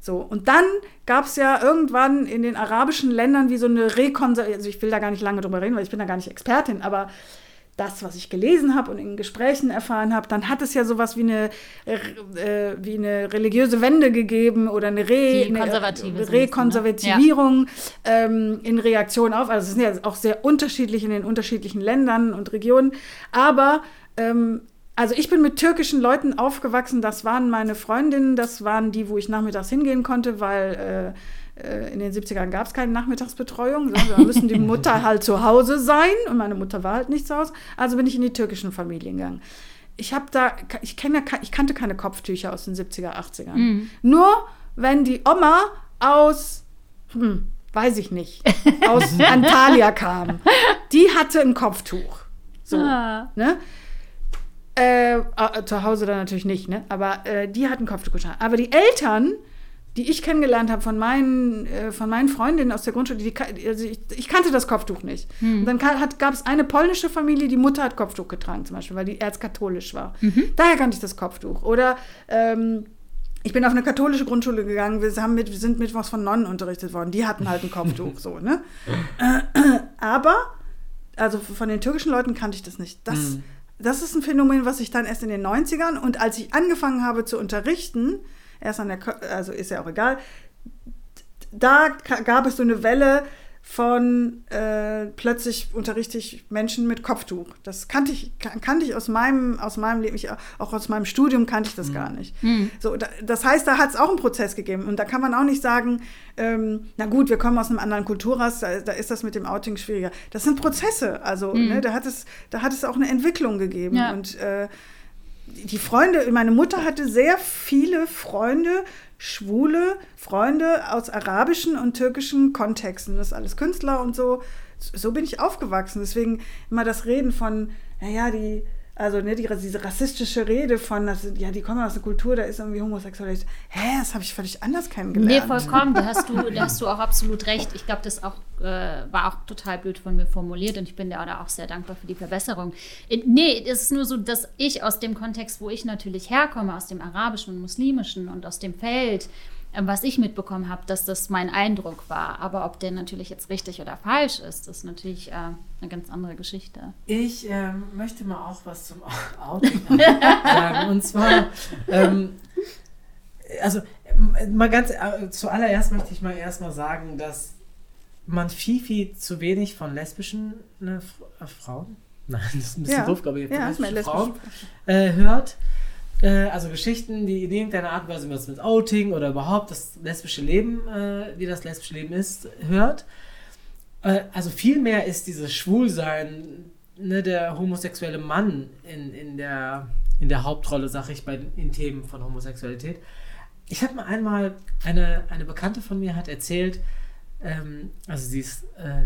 So, und dann gab es ja irgendwann in den arabischen Ländern wie so eine Rekonservation, also ich will da gar nicht lange drüber reden, weil ich bin da gar nicht Expertin, aber das, was ich gelesen habe und in Gesprächen erfahren habe, dann hat es ja sowas wie eine, äh, wie eine religiöse Wende gegeben oder eine, Re, eine ne? Rekonservativierung ähm, in Reaktion auf. Also es sind ja auch sehr unterschiedlich in den unterschiedlichen Ländern und Regionen. Aber ähm, also ich bin mit türkischen Leuten aufgewachsen, das waren meine Freundinnen, das waren die, wo ich nachmittags hingehen konnte, weil äh, in den 70ern gab es keine Nachmittagsbetreuung. So, da müssen die Mutter *laughs* halt zu Hause sein und meine Mutter war halt nicht zu Hause. Also bin ich in die türkischen Familien gegangen. Ich habe da, ich, kenn ja, ke- ich kannte keine Kopftücher aus den 70er, 80ern. Nur wenn die Oma aus, hm, weiß ich nicht, aus *laughs* Antalya kam, die hatte ein Kopftuch. So, Ah. ne? Äh, äh, zu Hause dann natürlich nicht, ne? Aber äh, die hatten Kopftuch getragen. Aber die Eltern, die ich kennengelernt habe von meinen, äh, von meinen Freundinnen aus der Grundschule, die, also ich, ich kannte das Kopftuch nicht. Und dann gab es eine polnische Familie, die Mutter hat Kopftuch getragen, zum Beispiel, weil die erzkatholisch war. Daher kannte ich das Kopftuch. Oder ähm, ich bin auf eine katholische Grundschule gegangen, wir, haben mit, sind mittwochs von Nonnen unterrichtet worden, die hatten halt ein Kopftuch, so, ne? *laughs* Aber, also von den türkischen Leuten kannte ich das nicht. Das, das ist ein Phänomen, was ich dann erst in den 90ern und als ich angefangen habe zu unterrichten, erst an der, Ko- also ist ja auch egal, da gab es so eine Welle von äh, plötzlich unterrichte ich Menschen mit Kopftuch. Das kannte ich, kan- kannte ich aus meinem, aus meinem Leben, ich, auch aus meinem Studium kannte ich das gar nicht. So, da, das heißt, da hat es auch einen Prozess gegeben. Und da kann man auch nicht sagen, ähm, na gut, wir kommen aus einem anderen Kulturrass, da, da ist das mit dem Outing schwieriger. Das sind Prozesse. Also, ne, da, hat es, da hat es auch eine Entwicklung gegeben. Ja. Und äh, die Freunde, meine Mutter hatte sehr viele Freunde, schwule Freunde aus arabischen und türkischen Kontexten. Das ist alles Künstler und so. So bin ich aufgewachsen. Deswegen immer das Reden von, naja, die also ne, die, diese rassistische Rede von, dass, ja, die kommen aus einer Kultur, da ist irgendwie Homosexualität. Hä, das habe ich völlig anders kennengelernt. Nee, vollkommen. Da hast du, da hast du auch absolut recht. Ich glaube, das auch, äh, war auch total blöd von mir formuliert und ich bin da auch sehr dankbar für die Verbesserung. Nee, es ist nur so, dass ich aus dem Kontext, wo ich natürlich herkomme, aus dem arabischen und muslimischen und aus dem Feld, was ich mitbekommen habe, dass das mein Eindruck war. Aber ob der natürlich jetzt richtig oder falsch ist, ist natürlich äh, eine ganz andere Geschichte. Ich ähm, möchte mal auch was zum Outing *laughs* sagen. Und zwar, ähm, also mal ganz äh, zuallererst möchte ich mal erstmal sagen, dass man viel, viel zu wenig von lesbischen ne, äh, Frauen, nein, das ist ein bisschen ja. doof, glaube ich, ja, lesbischen Frauen äh, hört. Äh, also Geschichten, die in irgendeiner Art und Weise mit Outing oder überhaupt das lesbische Leben, äh, wie das lesbische Leben ist, hört. Äh, also vielmehr ist dieses Schwulsein, ne, der homosexuelle Mann in, in, der, in der Hauptrolle, sag ich, bei, in Themen von Homosexualität. Ich habe mal einmal, eine, eine Bekannte von mir hat erzählt, ähm, also sie ist äh,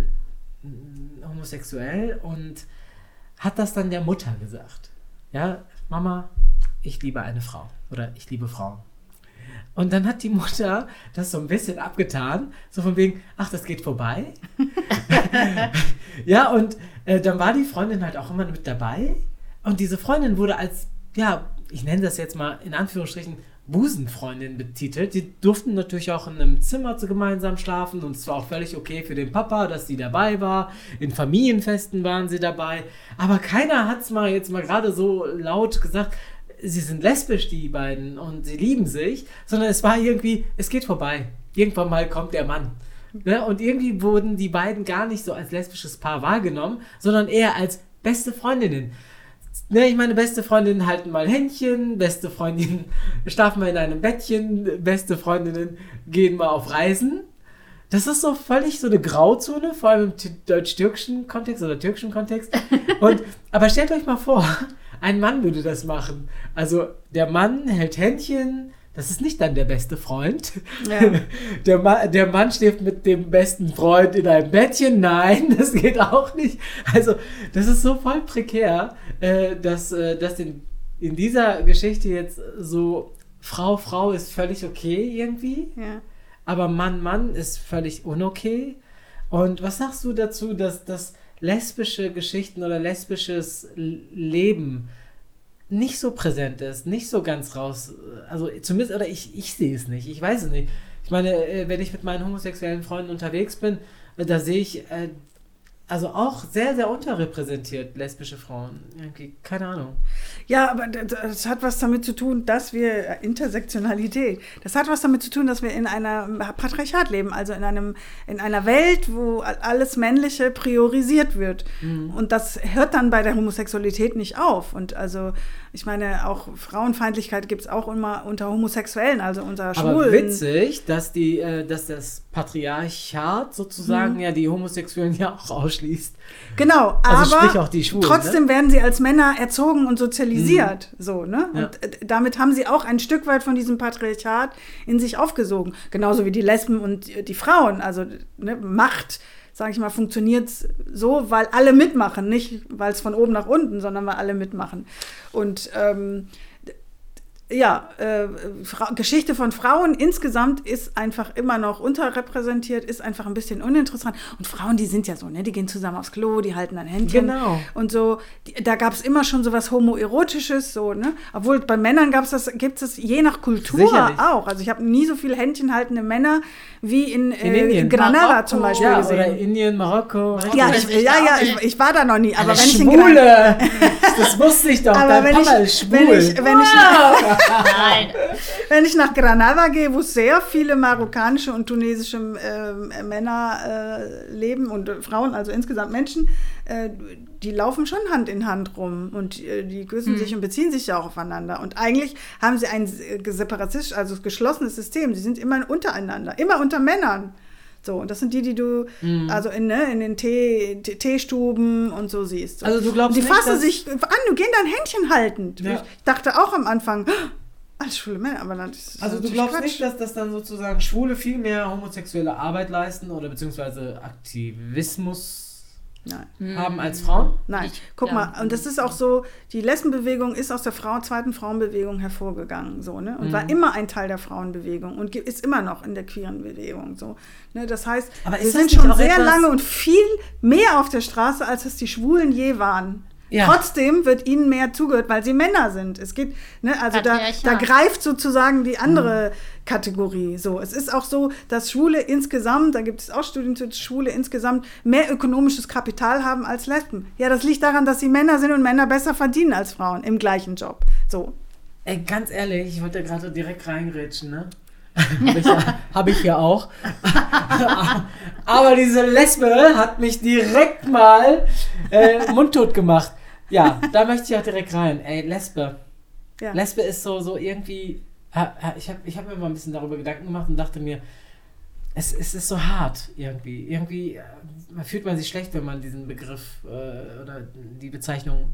homosexuell und hat das dann der Mutter gesagt. Ja, Mama, ich liebe eine Frau oder ich liebe Frauen. Und dann hat die Mutter das so ein bisschen abgetan, so von wegen, ach, das geht vorbei. *laughs* ja, und äh, dann war die Freundin halt auch immer mit dabei. Und diese Freundin wurde als, ja, ich nenne das jetzt mal in Anführungsstrichen, Busenfreundin betitelt. Die durften natürlich auch in einem Zimmer zu gemeinsam schlafen und es war auch völlig okay für den Papa, dass sie dabei war. In Familienfesten waren sie dabei. Aber keiner hat es mal jetzt mal gerade so laut gesagt, sie sind lesbisch, die beiden, und sie lieben sich, sondern es war irgendwie, es geht vorbei. Irgendwann mal kommt der Mann. Ne? Und irgendwie wurden die beiden gar nicht so als lesbisches Paar wahrgenommen, sondern eher als beste Freundinnen. Ne, ich meine, beste Freundinnen halten mal Händchen, beste Freundinnen *laughs* schlafen mal in einem Bettchen, beste Freundinnen gehen mal auf Reisen. Das ist so völlig so eine Grauzone, vor allem im deutsch-türkischen Kontext oder türkischen Kontext. *laughs* Und, aber stellt euch mal vor, ein Mann würde das machen. Also der Mann hält Händchen, das ist nicht dann der beste Freund. Ja. *laughs* Der, Ma der Mann schläft mit dem besten Freund in einem Bettchen. Nein, *laughs* das geht auch nicht. Also, das ist so voll prekär, äh, dass, äh, dass in, in dieser Geschichte jetzt so Frau, Frau ist völlig okay irgendwie. Ja. Aber Mann, Mann ist völlig unokay. Und was sagst du dazu, dass das lesbische Geschichten oder lesbisches Leben nicht so präsent ist, nicht so ganz raus. Also zumindest, oder ich, ich sehe es nicht, ich weiß es nicht. Ich meine, äh, wenn ich mit meinen homosexuellen Freunden unterwegs bin, da sehe ich äh, also auch sehr, sehr unterrepräsentiert, lesbische Frauen. Irgendwie, keine Ahnung. Ja, aber das hat was damit zu tun, dass wir äh, Intersektionalität, das hat was damit zu tun, dass wir in einer Patriarchat leben, also in einem in einer Welt, wo alles Männliche priorisiert wird. Mhm. Und das hört dann bei der Homosexualität nicht auf. Und also ich meine, auch Frauenfeindlichkeit gibt es auch immer unter Homosexuellen, also unter Schwulen. Aber witzig, dass, die, äh, dass das Patriarchat sozusagen mhm. ja die Homosexuellen ja auch ausschließt. Genau, also aber auch die Schwulen, ne? trotzdem ne? werden sie als Männer erzogen und sozialisiert. Mhm. So, ne? Ja. Und äh, damit haben sie auch ein Stück weit von diesem Patriarchat in sich aufgesogen. Genauso wie die Lesben und die Frauen. Also ne, Macht sage ich mal, funktioniert so, weil alle mitmachen, nicht weil es von oben nach unten, sondern weil alle mitmachen. Und ähm, ja, äh, Geschichte von Frauen insgesamt ist einfach immer noch unterrepräsentiert, ist einfach ein bisschen uninteressant. Und Frauen, die sind ja so, ne? Die gehen zusammen aufs Klo, die halten ein Händchen. Genau. Und so, die, da gab es immer schon so was Homoerotisches, so, ne? Obwohl bei Männern gab's das, gibt es je nach Kultur Sicherlich. auch. Also ich habe nie so viele Händchenhaltende Männer wie in, äh, in Granada Marokko. zum Beispiel ja, gesehen. Oder Indien, Marokko. Ja, ich, ja, ja, ich, ich, war da noch nie. Aber Eine wenn Schwule. ich in Granada, das wusste ich doch. Aber Dein Papa ich, ist schwul. Wenn ich, wenn wow. ich, Nein. Wenn ich nach Granada gehe, wo sehr viele marokkanische und tunesische äh, Männer äh, leben und äh, Frauen, also insgesamt Menschen, äh, die laufen schon Hand in Hand rum und äh, die küssen mhm. sich und beziehen sich ja auch aufeinander. Und eigentlich haben sie ein äh, separatistisch, also geschlossenes System. Sie sind immer untereinander, immer unter Männern. So, und das sind die, die du Mhm. also in, ne, in den Tee, Tee- Teestuben und so siehst. So. Also du glaubst und die nicht, fassen sich an und gehen dann Händchen halten. Ja. Ich dachte auch am Anfang, alles schwule Männer, aber dann ist Also du glaubst Quatsch. nicht, dass das dann sozusagen Schwule viel mehr homosexuelle Arbeit leisten oder beziehungsweise Aktivismus Nein. haben als Frauen? Nein, Ich guck glaub- mal, und das ist auch so, die Lesbenbewegung ist aus der Frau, zweiten Frauenbewegung hervorgegangen, so, ne? Und Mhm. war immer ein Teil der Frauenbewegung und ist immer noch in der queeren Bewegung, so. Ne? Das heißt, Aber wir sind schon sehr lange und viel mehr auf der Straße, als es die Schwulen je waren. Ja. Trotzdem wird ihnen mehr zugehört, weil sie Männer sind. Es geht, ne, also da, da greift sozusagen die andere Kategorie. So, es ist auch so, dass Schwule insgesamt, da gibt es auch Studien zu Schwule insgesamt mehr ökonomisches Kapital haben als Lesben. Ja, das liegt daran, dass sie Männer sind und Männer besser verdienen als Frauen im gleichen Job. So. Ey, ganz ehrlich, ich wollte gerade direkt reingrätschen, ne? *laughs* Habe ich, ja, auch. *laughs* Aber diese Lesbe hat mich direkt mal äh, mundtot gemacht. Ja, da möchte ich auch direkt rein. Ey, Lesbe. Ja. Lesbe ist so, so irgendwie. Ich habe ich hab mir mal ein bisschen darüber Gedanken gemacht und dachte mir, es, es ist so hart irgendwie. Irgendwie äh, fühlt man sich schlecht, wenn man diesen Begriff äh, oder die Bezeichnung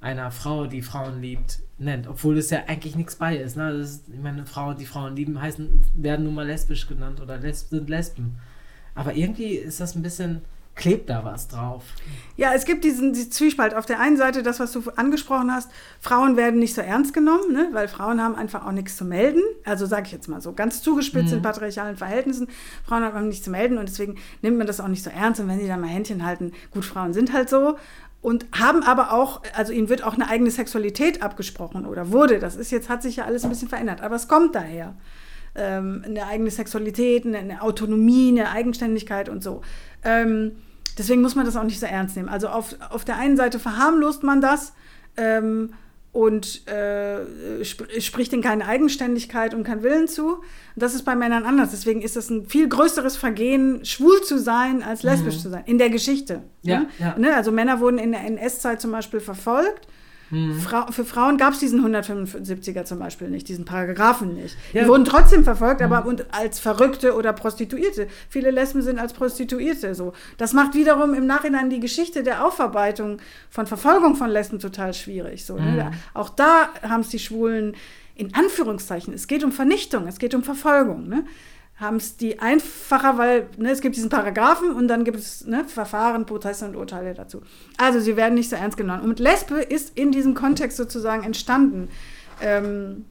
einer Frau, die Frauen liebt, nennt. Obwohl es ja eigentlich nichts bei ist. Ne? Das ist ich meine, Frauen, die Frauen lieben, heißen, werden nun mal lesbisch genannt oder lesb sind Lesben. Aber irgendwie ist das ein bisschen, klebt da was drauf. Ja, es gibt diesen, diesen Zwiespalt. Auf der einen Seite, das, was du angesprochen hast, Frauen werden nicht so ernst genommen, ne? weil Frauen haben einfach auch nichts zu melden. Also sage ich jetzt mal so, ganz zugespitzt in patriarchalen Verhältnissen. Frauen haben einfach nichts zu melden und deswegen nimmt man das auch nicht so ernst. Und wenn sie dann mal Händchen halten, gut, Frauen sind halt so. Und haben aber auch, also ihnen wird auch eine eigene Sexualität abgesprochen oder wurde. Das ist jetzt, hat sich ja alles ein bisschen verändert. Aber es kommt daher ähm, eine eigene Sexualität, eine, eine Autonomie, eine Eigenständigkeit und so. Ähm, deswegen muss man das auch nicht so ernst nehmen. Also auf, auf der einen Seite verharmlost man das ähm, und äh, sp spricht ihnen keine Eigenständigkeit und keinen Willen zu. Und das ist bei Männern anders. Deswegen ist es ein viel größeres Vergehen, schwul zu sein, als lesbisch zu sein. In der Geschichte. Ja, ne? ja. Ne? Also Männer wurden in der NS-Zeit zum Beispiel verfolgt. Frau, für Frauen gab es diesen 175er zum Beispiel nicht, diesen Paragraphen nicht. Ja. Die wurden trotzdem verfolgt, aber und als Verrückte oder Prostituierte. Viele Lesben sind als Prostituierte so. Das macht wiederum im Nachhinein die Geschichte der Aufarbeitung von Verfolgung von Lesben total schwierig. So, ne? Auch da haben es die Schwulen in Anführungszeichen. Es geht um Vernichtung, es geht um Verfolgung. Ne? Haben es die einfacher, weil ne, es gibt diesen Paragraphen und dann gibt es ne, Verfahren, Prozesse und Urteile dazu. Also sie werden nicht so ernst genommen. Und Lesbe ist in diesem Kontext sozusagen entstanden. Ähm,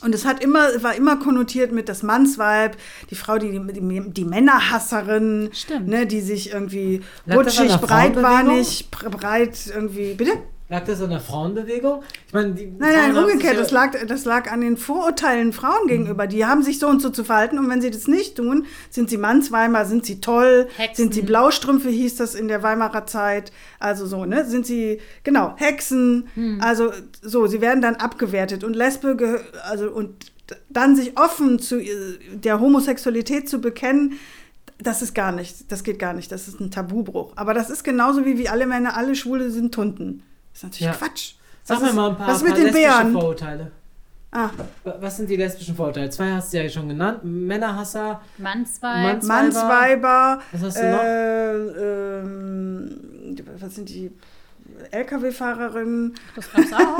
und es hat immer, war immer konnotiert mit das Mannsweib, die Frau, die, die, die Männerhasserin, Stimmt. ne, die sich irgendwie Lag das an butschig, der Frauenbewegung? breitbahnig, bre- breit irgendwie. Bitte? Lag das an der Frauenbewegung? Ich meine, die Nein, nein, umgekehrt. Das lag, das lag an den Vorurteilen Frauen gegenüber. Die haben sich so und so zu verhalten. Und wenn sie das nicht tun, sind sie Mannsweimer, sind sie toll, Hexen. sind sie Blaustrümpfe, hieß das in der Weimarer Zeit. Also so, ne? Sind sie, genau, Hexen. Also so, sie werden dann abgewertet. Und Lesbe, also und dann sich offen zu äh, der Homosexualität zu bekennen, das ist gar nicht, das geht gar nicht. Das ist ein Tabubruch. Aber das ist genauso wie, wie alle Männer, alle Schwule sind Tunden. Das ist natürlich Ja. Quatsch. Sag Was mir ist- mal ein paar, was ist mit paar den lesbische Bären? Vorurteile. Ah, Wa- Was sind die lesbischen Vorurteile? Zwei hast du ja schon genannt. Männerhasser. Mannsweib. Manns- Mannsweiber. Was hast du noch? Äh, ähm, was sind die? LKW-Fahrerinnen. Das gab's auch.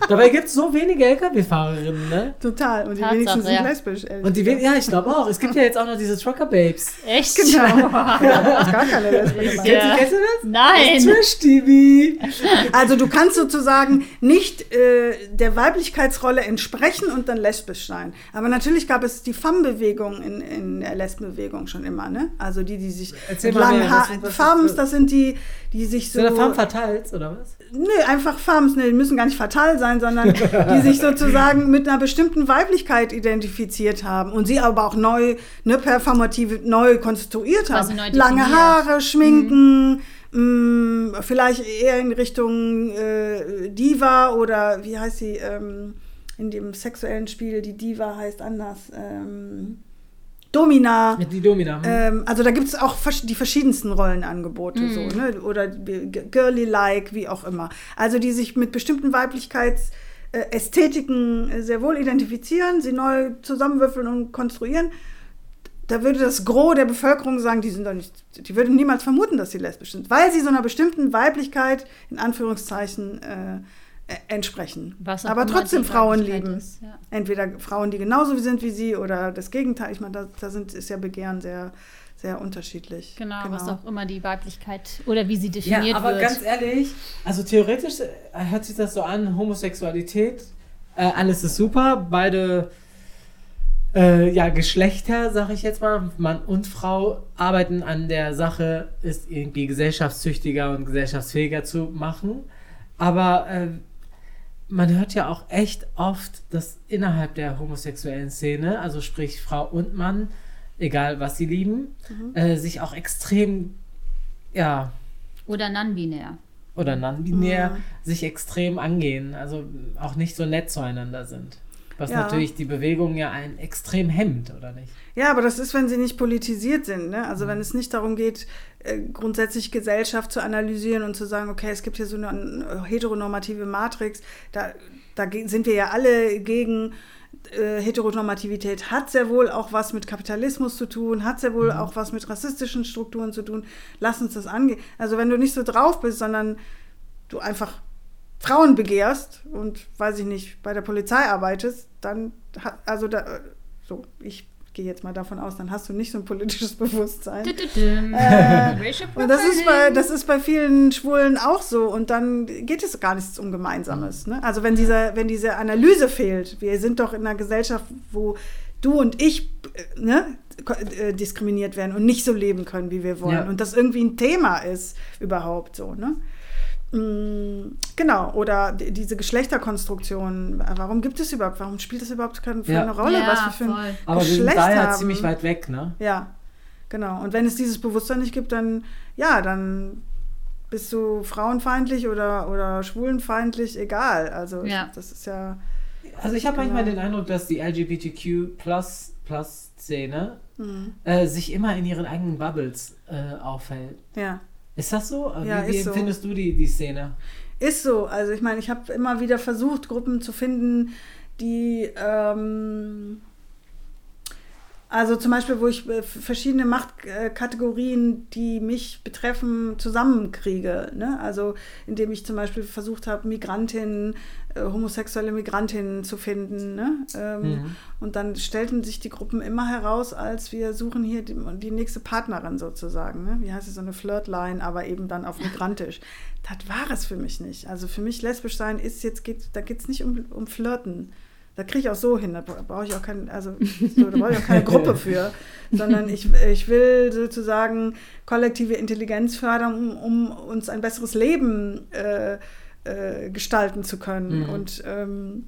*laughs* Dabei gibt es so wenige LKW-Fahrerinnen, ne? Total. Und die Tatsache, wenigsten sind ja. lesbisch. ehrlich Und die, ja, ich glaube auch. Es gibt ja jetzt auch noch diese Trucker-Babes. Echt? Genau. *laughs* Da ist gar keine Lesbe dabei. Ja. Kennst, du, kennst du das? Nein. Trash-TV. Also du kannst sozusagen nicht äh, der Weiblichkeitsrolle entsprechen und dann lesbisch sein. Aber natürlich gab es die Femme-Bewegung in, in der Lesbenbewegung schon immer, ne? Also die, die sich Erzähl Femmes, das? das sind die, die sich so... So eine Femme fatales, oder was? Nö, einfach Femmes, ne, die müssen gar nicht fatal sein, sondern die sich sozusagen *laughs* mit einer bestimmten Weiblichkeit identifiziert haben und sie aber auch neu, ne, performativ neu konstruiert haben. neu Lange. Haare, Schminken, mh, vielleicht eher in Richtung äh, Diva oder wie heißt sie ähm, in dem sexuellen Spiel, die Diva heißt anders, ähm, Domina. Mit die Domina. hm? Ähm, also da gibt es auch vers die verschiedensten Rollenangebote, so, ne? oder girly-like, wie auch immer. Also die sich mit bestimmten Weiblichkeitsästhetiken äh, sehr wohl identifizieren, sie neu zusammenwürfeln und konstruieren. da würde das Gros der Bevölkerung sagen, die sind doch nicht, die würden niemals vermuten, dass sie lesbisch sind, weil sie so einer bestimmten Weiblichkeit in Anführungszeichen äh, äh, entsprechen. Was Aber trotzdem Frauen lieben. ist, ja. Entweder Frauen, die genauso sind wie sie oder das Gegenteil. Ich meine, da, da sind, ist ja Begehren sehr, sehr unterschiedlich. Genau, was auch immer die Weiblichkeit oder wie sie Ja, definiert aber wird. ganz ehrlich, also theoretisch äh, hört sich das so an, Homosexualität, äh, alles ist super, beide äh, ja, Geschlechter, sag ich jetzt mal, Mann und Frau arbeiten an der Sache, ist irgendwie gesellschaftstüchtiger und gesellschaftsfähiger zu machen. Aber äh, man hört ja auch echt oft, dass innerhalb der homosexuellen Szene, also sprich Frau und Mann, egal was sie lieben, äh, sich auch extrem, ja, oder non-binär. oder non-binär sich extrem angehen, also auch nicht so nett zueinander sind. Was Ja. natürlich die Bewegung ja ein extrem hemmt, oder nicht? Ja, aber das ist, wenn sie nicht politisiert sind. Ne? Also wenn es nicht darum geht, grundsätzlich Gesellschaft zu analysieren und zu sagen, okay, es gibt hier so eine äh, heteronormative Matrix, da, da sind wir ja alle gegen. Äh, Heteronormativität hat sehr wohl auch was mit Kapitalismus zu tun, hat sehr wohl auch was mit rassistischen Strukturen zu tun. Lass uns das angehen. Also wenn du nicht so drauf bist, sondern du einfach Frauen begehrst und, weiß ich nicht, bei der Polizei arbeitest, dann, hat, also da, äh, so, ich gehe jetzt mal davon aus, dann hast du nicht so ein politisches *laughs* Bewusstsein. Äh, Und das ist, bei, das ist bei vielen Schwulen auch so. Und dann geht es gar nichts um Gemeinsames. Ne? Also wenn, dieser, wenn diese Analyse fehlt, wir sind doch in einer Gesellschaft, wo du und ich äh, ne, äh, diskriminiert werden und nicht so leben können, wie wir wollen. Ja. Und das irgendwie ein Thema ist überhaupt so. Ne? Mm, Genau, oder die- diese Geschlechterkonstruktion. Warum gibt es überhaupt, warum spielt das überhaupt keine Ja. Rolle, Ja, was wir für ein voll. Aber wir sind da ja haben? ziemlich weit weg, ne? Ja, genau. Und wenn es dieses Bewusstsein nicht gibt, dann, ja, dann bist du frauenfeindlich oder, oder schwulenfeindlich, egal. Also Ja. das ist ja. Also ich habe Genau. manchmal den Eindruck, dass die LGBTQ plus plus Szene hm, äh, sich immer in ihren eigenen Bubbles äh, aufhält. Ja. Ist das so? Wie, Ja, wie so. empfindest du die, die Szene? Ist so. Also ich meine, ich habe immer wieder versucht, Gruppen zu finden, die ähm, also zum Beispiel, wo ich äh, verschiedene Machtkategorien, die mich betreffen, zusammenkriege. Ne? Also indem ich zum Beispiel versucht habe, Migrantinnen, äh, homosexuelle Migrantinnen zu finden. Ne? Ähm, Mhm. Und dann stellten sich die Gruppen immer heraus, als wir suchen hier die, die nächste Partnerin sozusagen. Ne? Wie heißt es, so eine Flirtline, aber eben dann auf migrantisch. Das war es für mich nicht. Also für mich lesbisch sein ist jetzt, geht, da geht es nicht um, um Flirten. Da kriege ich auch so hin, da brauche ich auch kein, also *laughs* so, da brauche ich auch keine Gruppe für, sondern ich, ich will sozusagen kollektive Intelligenz fördern, um, um uns ein besseres Leben äh, äh, gestalten zu können. Mhm. Und ähm,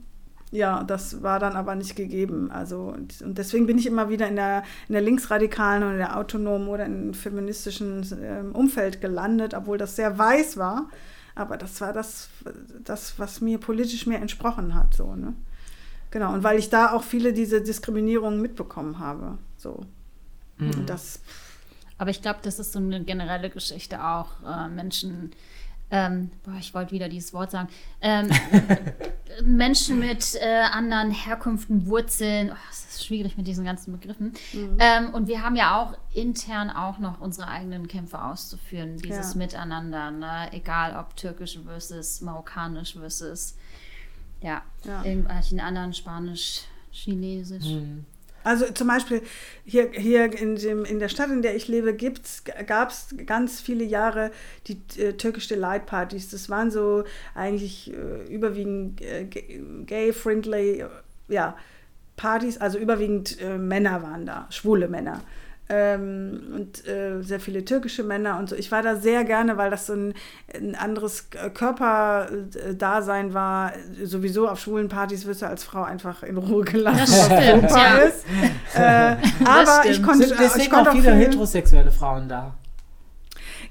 ja, das war dann aber nicht gegeben. Also, und deswegen bin ich immer wieder in der, in der linksradikalen oder der autonomen oder in feministischen ähm, Umfeld gelandet, obwohl das sehr weiß war. Aber das war das, das, was mir politisch mehr entsprochen hat. So, ne? Genau, und weil ich da auch viele diese Diskriminierungen mitbekommen habe. So. Mhm. Und das, Aber ich glaube, das ist so eine generelle Geschichte auch. Äh, Menschen, ähm, boah, ich wollte wieder dieses Wort sagen, ähm, *laughs* Menschen mit äh, anderen Herkünften, Wurzeln, oh, es ist schwierig mit diesen ganzen Begriffen. Mhm. Ähm, und wir haben ja auch intern auch noch unsere eigenen Kämpfe auszuführen, dieses Ja. Miteinander, ne? egal ob türkisch versus marokkanisch versus ja, Ja. irgendwelchen anderen Spanisch, Chinesisch. Mhm. Also zum Beispiel hier, hier in, dem, in der Stadt, in der ich lebe, gab es ganz viele Jahre die äh, türkische Delight Partys. Das waren so eigentlich äh, überwiegend äh, gay-friendly äh, ja, Partys, also überwiegend äh, Männer waren da, schwule Männer. Ähm, und äh, sehr viele türkische Männer und so. Ich war da sehr gerne, weil das so ein, ein anderes K- Körperdasein war. Sowieso auf schwulen Partys wirst du als Frau einfach in Ruhe gelassen, Das was stimmt, super ja. ist. *laughs* Äh, aber ich stimmt. konnte, Sind deswegen ich konnte auch viele viel- heterosexuelle Frauen da.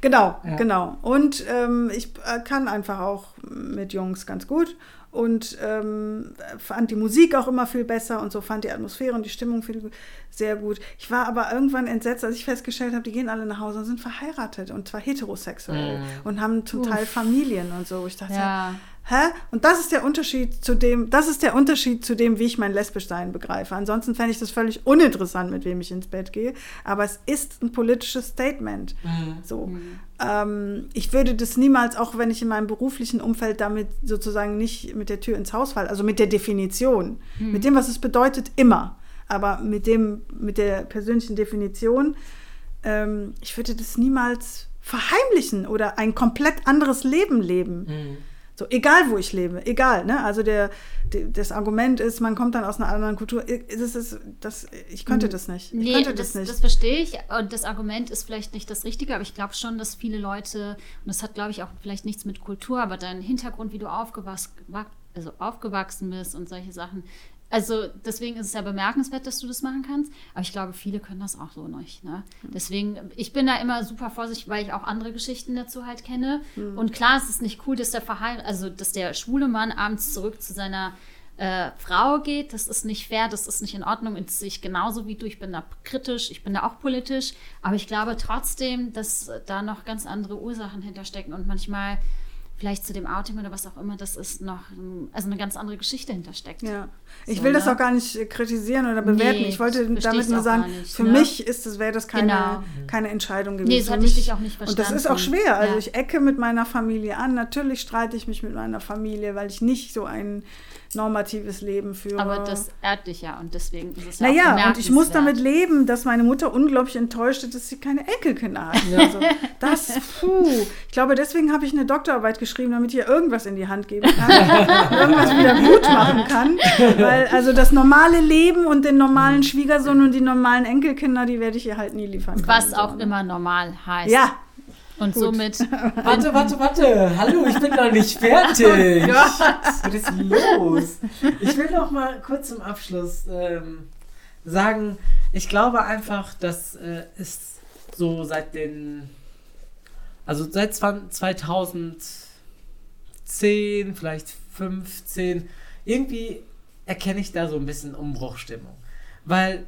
Genau, Ja. genau. Und ähm, ich äh, kann einfach auch mit Jungs ganz gut und ähm, fand die Musik auch immer viel besser und so fand die Atmosphäre und die Stimmung viel, sehr gut. Ich war aber irgendwann entsetzt, als ich festgestellt habe, die gehen alle nach Hause und sind verheiratet und zwar heterosexuell Mhm. und haben zum Teil Familien und so. Ich dachte, Ja. Hä? Und das ist der Unterschied zu dem, das ist der Unterschied zu dem, wie ich mein Lesbischsein begreife. Ansonsten fände ich das völlig uninteressant, mit wem ich ins Bett gehe. Aber es ist ein politisches Statement. Mhm. So. Ähm, ich würde das niemals, auch wenn ich in meinem beruflichen Umfeld damit sozusagen nicht mit der Tür ins Haus falle, also mit der Definition, mit dem, was es bedeutet, immer. Aber mit dem, mit der persönlichen Definition, ähm, ich würde das niemals verheimlichen oder ein komplett anderes Leben leben. Mhm. So, egal wo ich lebe, egal. Ne? Also der, der, das Argument ist, man kommt dann aus einer anderen Kultur. Das ist, das, ich könnte das nicht. Ich Nee, könnte das, das nicht. das verstehe ich. Und das Argument ist vielleicht nicht das Richtige, aber ich glaube schon, dass viele Leute, und das hat, glaube ich, auch vielleicht nichts mit Kultur, aber dein Hintergrund, wie du aufgewachsen, also aufgewachsen bist und solche Sachen. Also deswegen ist es ja bemerkenswert, dass du das machen kannst, aber ich glaube, viele können das auch so nicht. Ne? Deswegen, ich bin da immer super vorsichtig, weil ich auch andere Geschichten dazu halt kenne. Und klar, es ist nicht cool, dass der Verheim also dass der schwule Mann abends zurück zu seiner äh, Frau geht, das ist nicht fair, das ist nicht in Ordnung. Und sehe ich genauso wie du. Ich bin da kritisch, ich bin da auch politisch. Aber ich glaube trotzdem, dass da noch ganz andere Ursachen hinterstecken und manchmal vielleicht zu dem Outing oder was auch immer, das ist noch ähm, also eine ganz andere Geschichte hintersteckt. Ja, ich So, will das ne? auch gar nicht äh, kritisieren oder bewerten. Nee, ich wollte damit nur sagen, nicht, für ne? mich ist das, wäre das keine, Genau. keine Entscheidung gewesen. Nee, das hatte ich dich auch nicht Und das ist auch verstanden. schwer. Also Ja. ich ecke mit meiner Familie an. Natürlich streite ich mich mit meiner Familie, weil ich nicht so ein normatives Leben führe. Aber das ehrt dich ja und deswegen ist es ja Naja, und ich muss damit leben, dass meine Mutter unglaublich enttäuscht ist, dass sie keine Enkelkinder hat. Also, das, puh. Ich glaube, deswegen habe ich eine Doktorarbeit geschrieben, damit ich ihr irgendwas in die Hand geben kann, *laughs* irgendwas wieder gut machen kann. Weil, also das normale Leben und den normalen Schwiegersohn und die normalen Enkelkinder, die werde ich ihr halt nie liefern können. was auch immer normal heißt. Ja, Und gut. somit *laughs* Warte, warte, warte. Hallo, ich bin noch nicht *laughs* fertig. Was ist los? Ich will noch mal kurz zum Abschluss ähm, sagen, ich glaube einfach, dass äh, es so seit den, also seit 20, 2010, vielleicht 15, irgendwie erkenne ich da so ein bisschen Umbruchstimmung. Weil,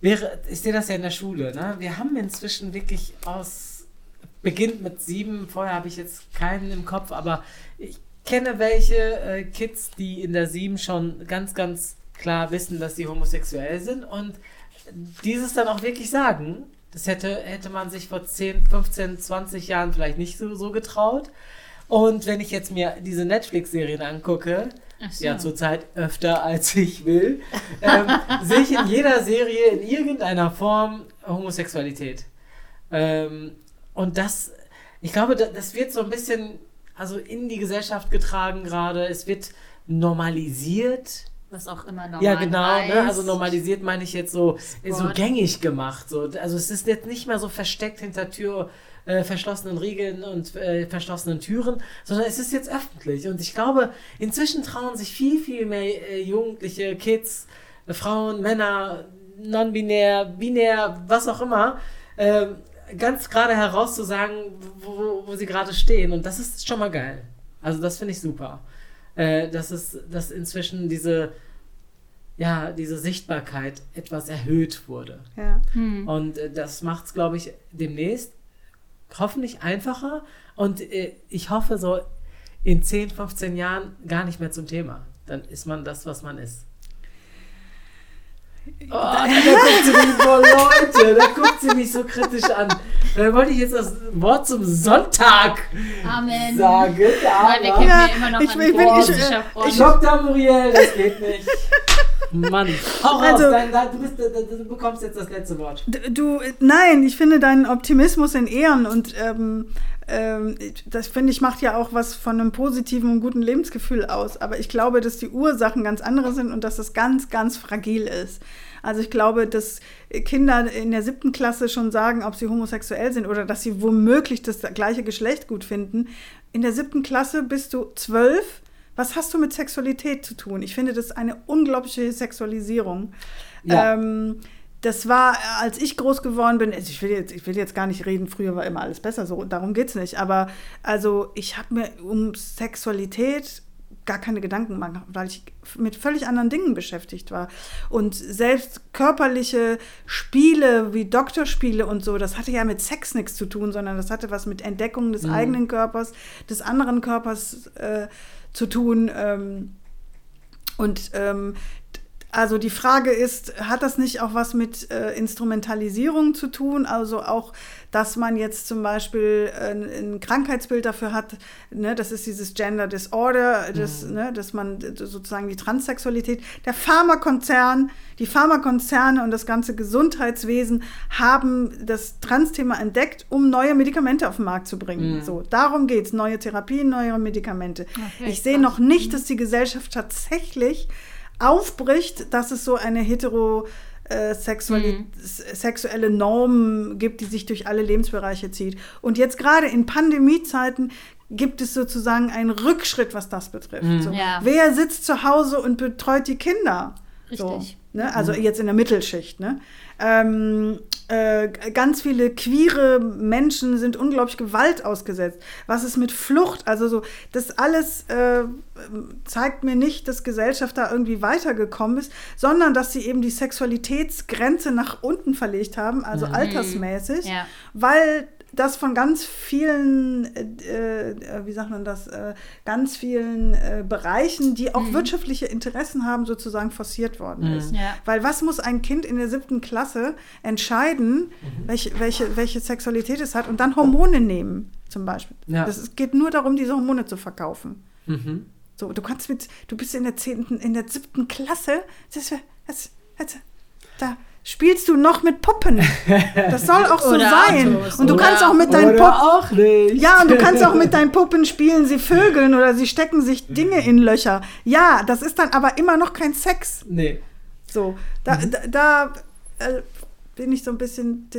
wäre, ich sehe das ja in der Schule, ne? wir haben inzwischen wirklich aus beginnt mit sieben. Vorher habe ich jetzt keinen im Kopf, aber ich kenne welche äh, Kids, die in der sieben schon ganz, ganz klar wissen, dass sie homosexuell sind und dieses dann auch wirklich sagen. Das hätte, hätte man sich vor 10, 15, 20 Jahren vielleicht nicht so, so getraut. Und wenn ich jetzt mir diese Netflix-Serien angucke, so. ja zurzeit öfter als ich will, ähm, *laughs* sehe ich in jeder Serie in irgendeiner Form Homosexualität. Ähm, und das, ich glaube, da- das wird so ein bisschen also in die Gesellschaft getragen gerade. Es wird normalisiert. was auch immer normal Ja, genau. Ne? Also normalisiert meine ich jetzt so, so gängig gemacht. So. Also es ist jetzt nicht mehr so versteckt hinter Tür, äh, verschlossenen Riegeln und äh, verschlossenen Türen, sondern es ist jetzt öffentlich. Und ich glaube, inzwischen trauen sich viel, viel mehr äh, Jugendliche, Kids, äh, Frauen, Männer, non-binär, binär, was auch immer, ähm, ganz gerade herauszusagen, wo, wo sie gerade stehen. Und das ist schon mal geil. Also das finde ich super. Äh, dass es, dass inzwischen diese, ja, diese Sichtbarkeit etwas erhöht wurde. ja. Hm. Und äh, das macht es, glaube ich, demnächst hoffentlich einfacher. Und äh, ich hoffe, so in 10, 15 Jahren gar nicht mehr zum Thema. Dann ist man das, was man ist. Oh, da guckt sie mich, boah, Leute, da guckt sie mich so kritisch an. Da wollte ich jetzt das Wort zum Sonntag Amen. sagen, Weil wir Ja, ja immer noch ich- an ich bin- ich- russischer Front. ich- Dr. Muriel, das geht nicht. *laughs* Mann, hau raus, Also- dein, dein, du, bist, du, du bekommst jetzt das letzte Wort. Du, nein, ich finde deinen Optimismus in Ehren und ähm, ähm, das finde ich macht ja auch was von einem positiven und guten Lebensgefühl aus. Aber ich glaube, dass die Ursachen ganz andere sind und dass das ganz, ganz fragil ist. Also ich glaube, dass Kinder in der siebten Klasse schon sagen, ob sie homosexuell sind oder dass sie womöglich das gleiche Geschlecht gut finden. In der siebten Klasse bist du zwölf. Was hast du mit Sexualität zu tun? Ich finde das eine unglaubliche Sexualisierung. Ja. Ähm, das war, als ich groß geworden bin, also ich will, jetzt, ich will jetzt gar nicht reden, früher war immer alles besser, so darum geht es nicht. Aber also ich habe mir um Sexualität gar keine Gedanken gemacht, weil ich mit völlig anderen Dingen beschäftigt war. Und selbst körperliche Spiele wie Doktorspiele und so, das hatte ja mit Sex nichts zu tun, sondern das hatte was mit Entdeckung des eigenen Körpers, des anderen Körpers äh, zu tun. Ähm, und ähm, also die Frage ist, hat das nicht auch was mit äh, Instrumentalisierung zu tun? Also auch, dass man jetzt zum Beispiel ein, ein Krankheitsbild dafür hat, ne, das ist dieses Gender Disorder, das, mhm. ne, dass man sozusagen die Transsexualität, der Pharmakonzern, die Pharmakonzerne und das ganze Gesundheitswesen haben das Trans-Thema entdeckt, um neue Medikamente auf den Markt zu bringen. Mhm. So, darum geht es, neue Therapien, neue Medikamente. Okay, ich sehe noch nicht, mhm. dass die Gesellschaft tatsächlich aufbricht, dass es so eine hetero äh, sexuelle, mhm. sexuelle Norm gibt, die sich durch alle Lebensbereiche zieht. Und jetzt gerade in Pandemiezeiten gibt es sozusagen einen Rückschritt, was das betrifft. Mhm. So, ja. Wer sitzt zu Hause und betreut die Kinder? Richtig. So, ne? Also mhm. jetzt in der Mittelschicht. Ne? Ähm, äh, ganz viele queere Menschen sind unglaublich Gewalt ausgesetzt. Was ist mit Flucht? Also so, das alles äh, zeigt mir nicht, dass Gesellschaft da irgendwie weitergekommen ist, sondern dass sie eben die Sexualitätsgrenze nach unten verlegt haben, also mhm. altersmäßig, ja. weil das von ganz vielen, äh, äh, wie sagt man das, äh, ganz vielen äh, Bereichen, die auch mhm. wirtschaftliche Interessen haben, sozusagen forciert worden mhm. ist. Ja. Weil was muss ein Kind in der siebten Klasse entscheiden, mhm. welche, welche, welche Sexualität es hat und dann Hormone nehmen, zum Beispiel. Ja. Das, es geht nur darum, diese Hormone zu verkaufen. Mhm. So, du kannst mit, du bist in der zehnten, in der siebten Klasse, das, das, das, da spielst du noch mit Puppen. Das soll auch so sein. Autos, und du kannst auch mit deinen Puppen. Ja, und du kannst auch mit deinen Puppen spielen, sie vögeln oder sie stecken sich Dinge in Löcher. Ja, das ist dann aber immer noch kein Sex. Nee. So, da, mhm. da, da äh, bin ich so ein bisschen,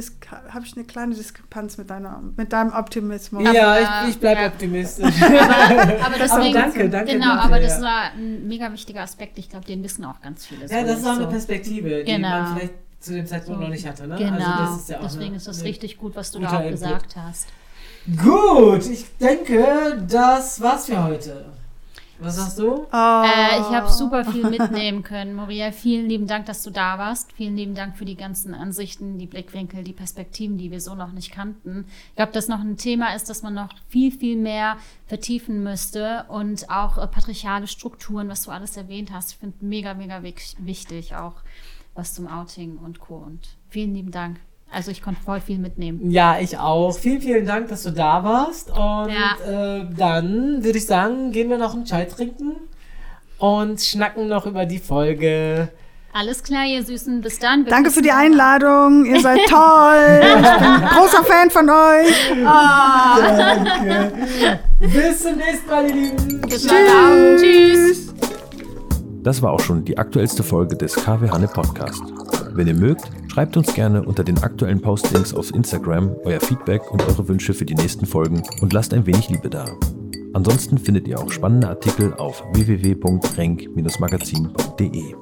habe ich eine kleine Diskrepanz mit, deiner, mit deinem Optimismus. Ja, ich, ich bleibe ja. optimistisch. aber, aber, *laughs* deswegen, aber danke, danke. Genau, danke, aber das ja. war ein mega wichtiger Aspekt. Ich glaube, den wissen auch ganz viele. Ja, das ist auch so. eine Perspektive, die genau. man vielleicht zu dem Zeitpunkt so. noch nicht hatte. Ne? Genau, also ist ja deswegen ist das richtig gut, was du da auch gesagt hast. Gut, ich denke, das war's für heute. Was sagst du? Oh. Äh, ich habe super viel *laughs* mitnehmen können. Maria, vielen lieben Dank, dass du da warst. Vielen lieben Dank für die ganzen Ansichten, die Blickwinkel, die Perspektiven, die wir so noch nicht kannten. Ich glaube, dass noch ein Thema ist, das man noch viel, viel mehr vertiefen müsste und auch äh, patriarchale Strukturen, was du alles erwähnt hast. Ich finde mega, mega wichtig auch was zum Outing und Co. Und vielen lieben Dank. Also ich konnte voll viel mitnehmen. Ja, ich auch. Vielen, vielen Dank, dass du da warst. Und ja. äh, dann würde ich sagen, gehen wir noch einen Chai trinken und schnacken noch über die Folge. Alles klar, ihr Süßen. Bis dann. Danke für die Einladung. Ihr seid *laughs* toll. ich bin *laughs* großer Fan von euch. Oh. Danke. Bis zum nächsten Mal, ihr Lieben. Bis Tschüss. Tschüss. Das war auch schon die aktuellste Folge des KW Hanne Podcast. Wenn ihr mögt, schreibt uns gerne unter den aktuellen Postings auf Instagram euer Feedback und eure Wünsche für die nächsten Folgen und lasst ein wenig Liebe da. Ansonsten findet ihr auch spannende Artikel auf www.renk-magazin.de.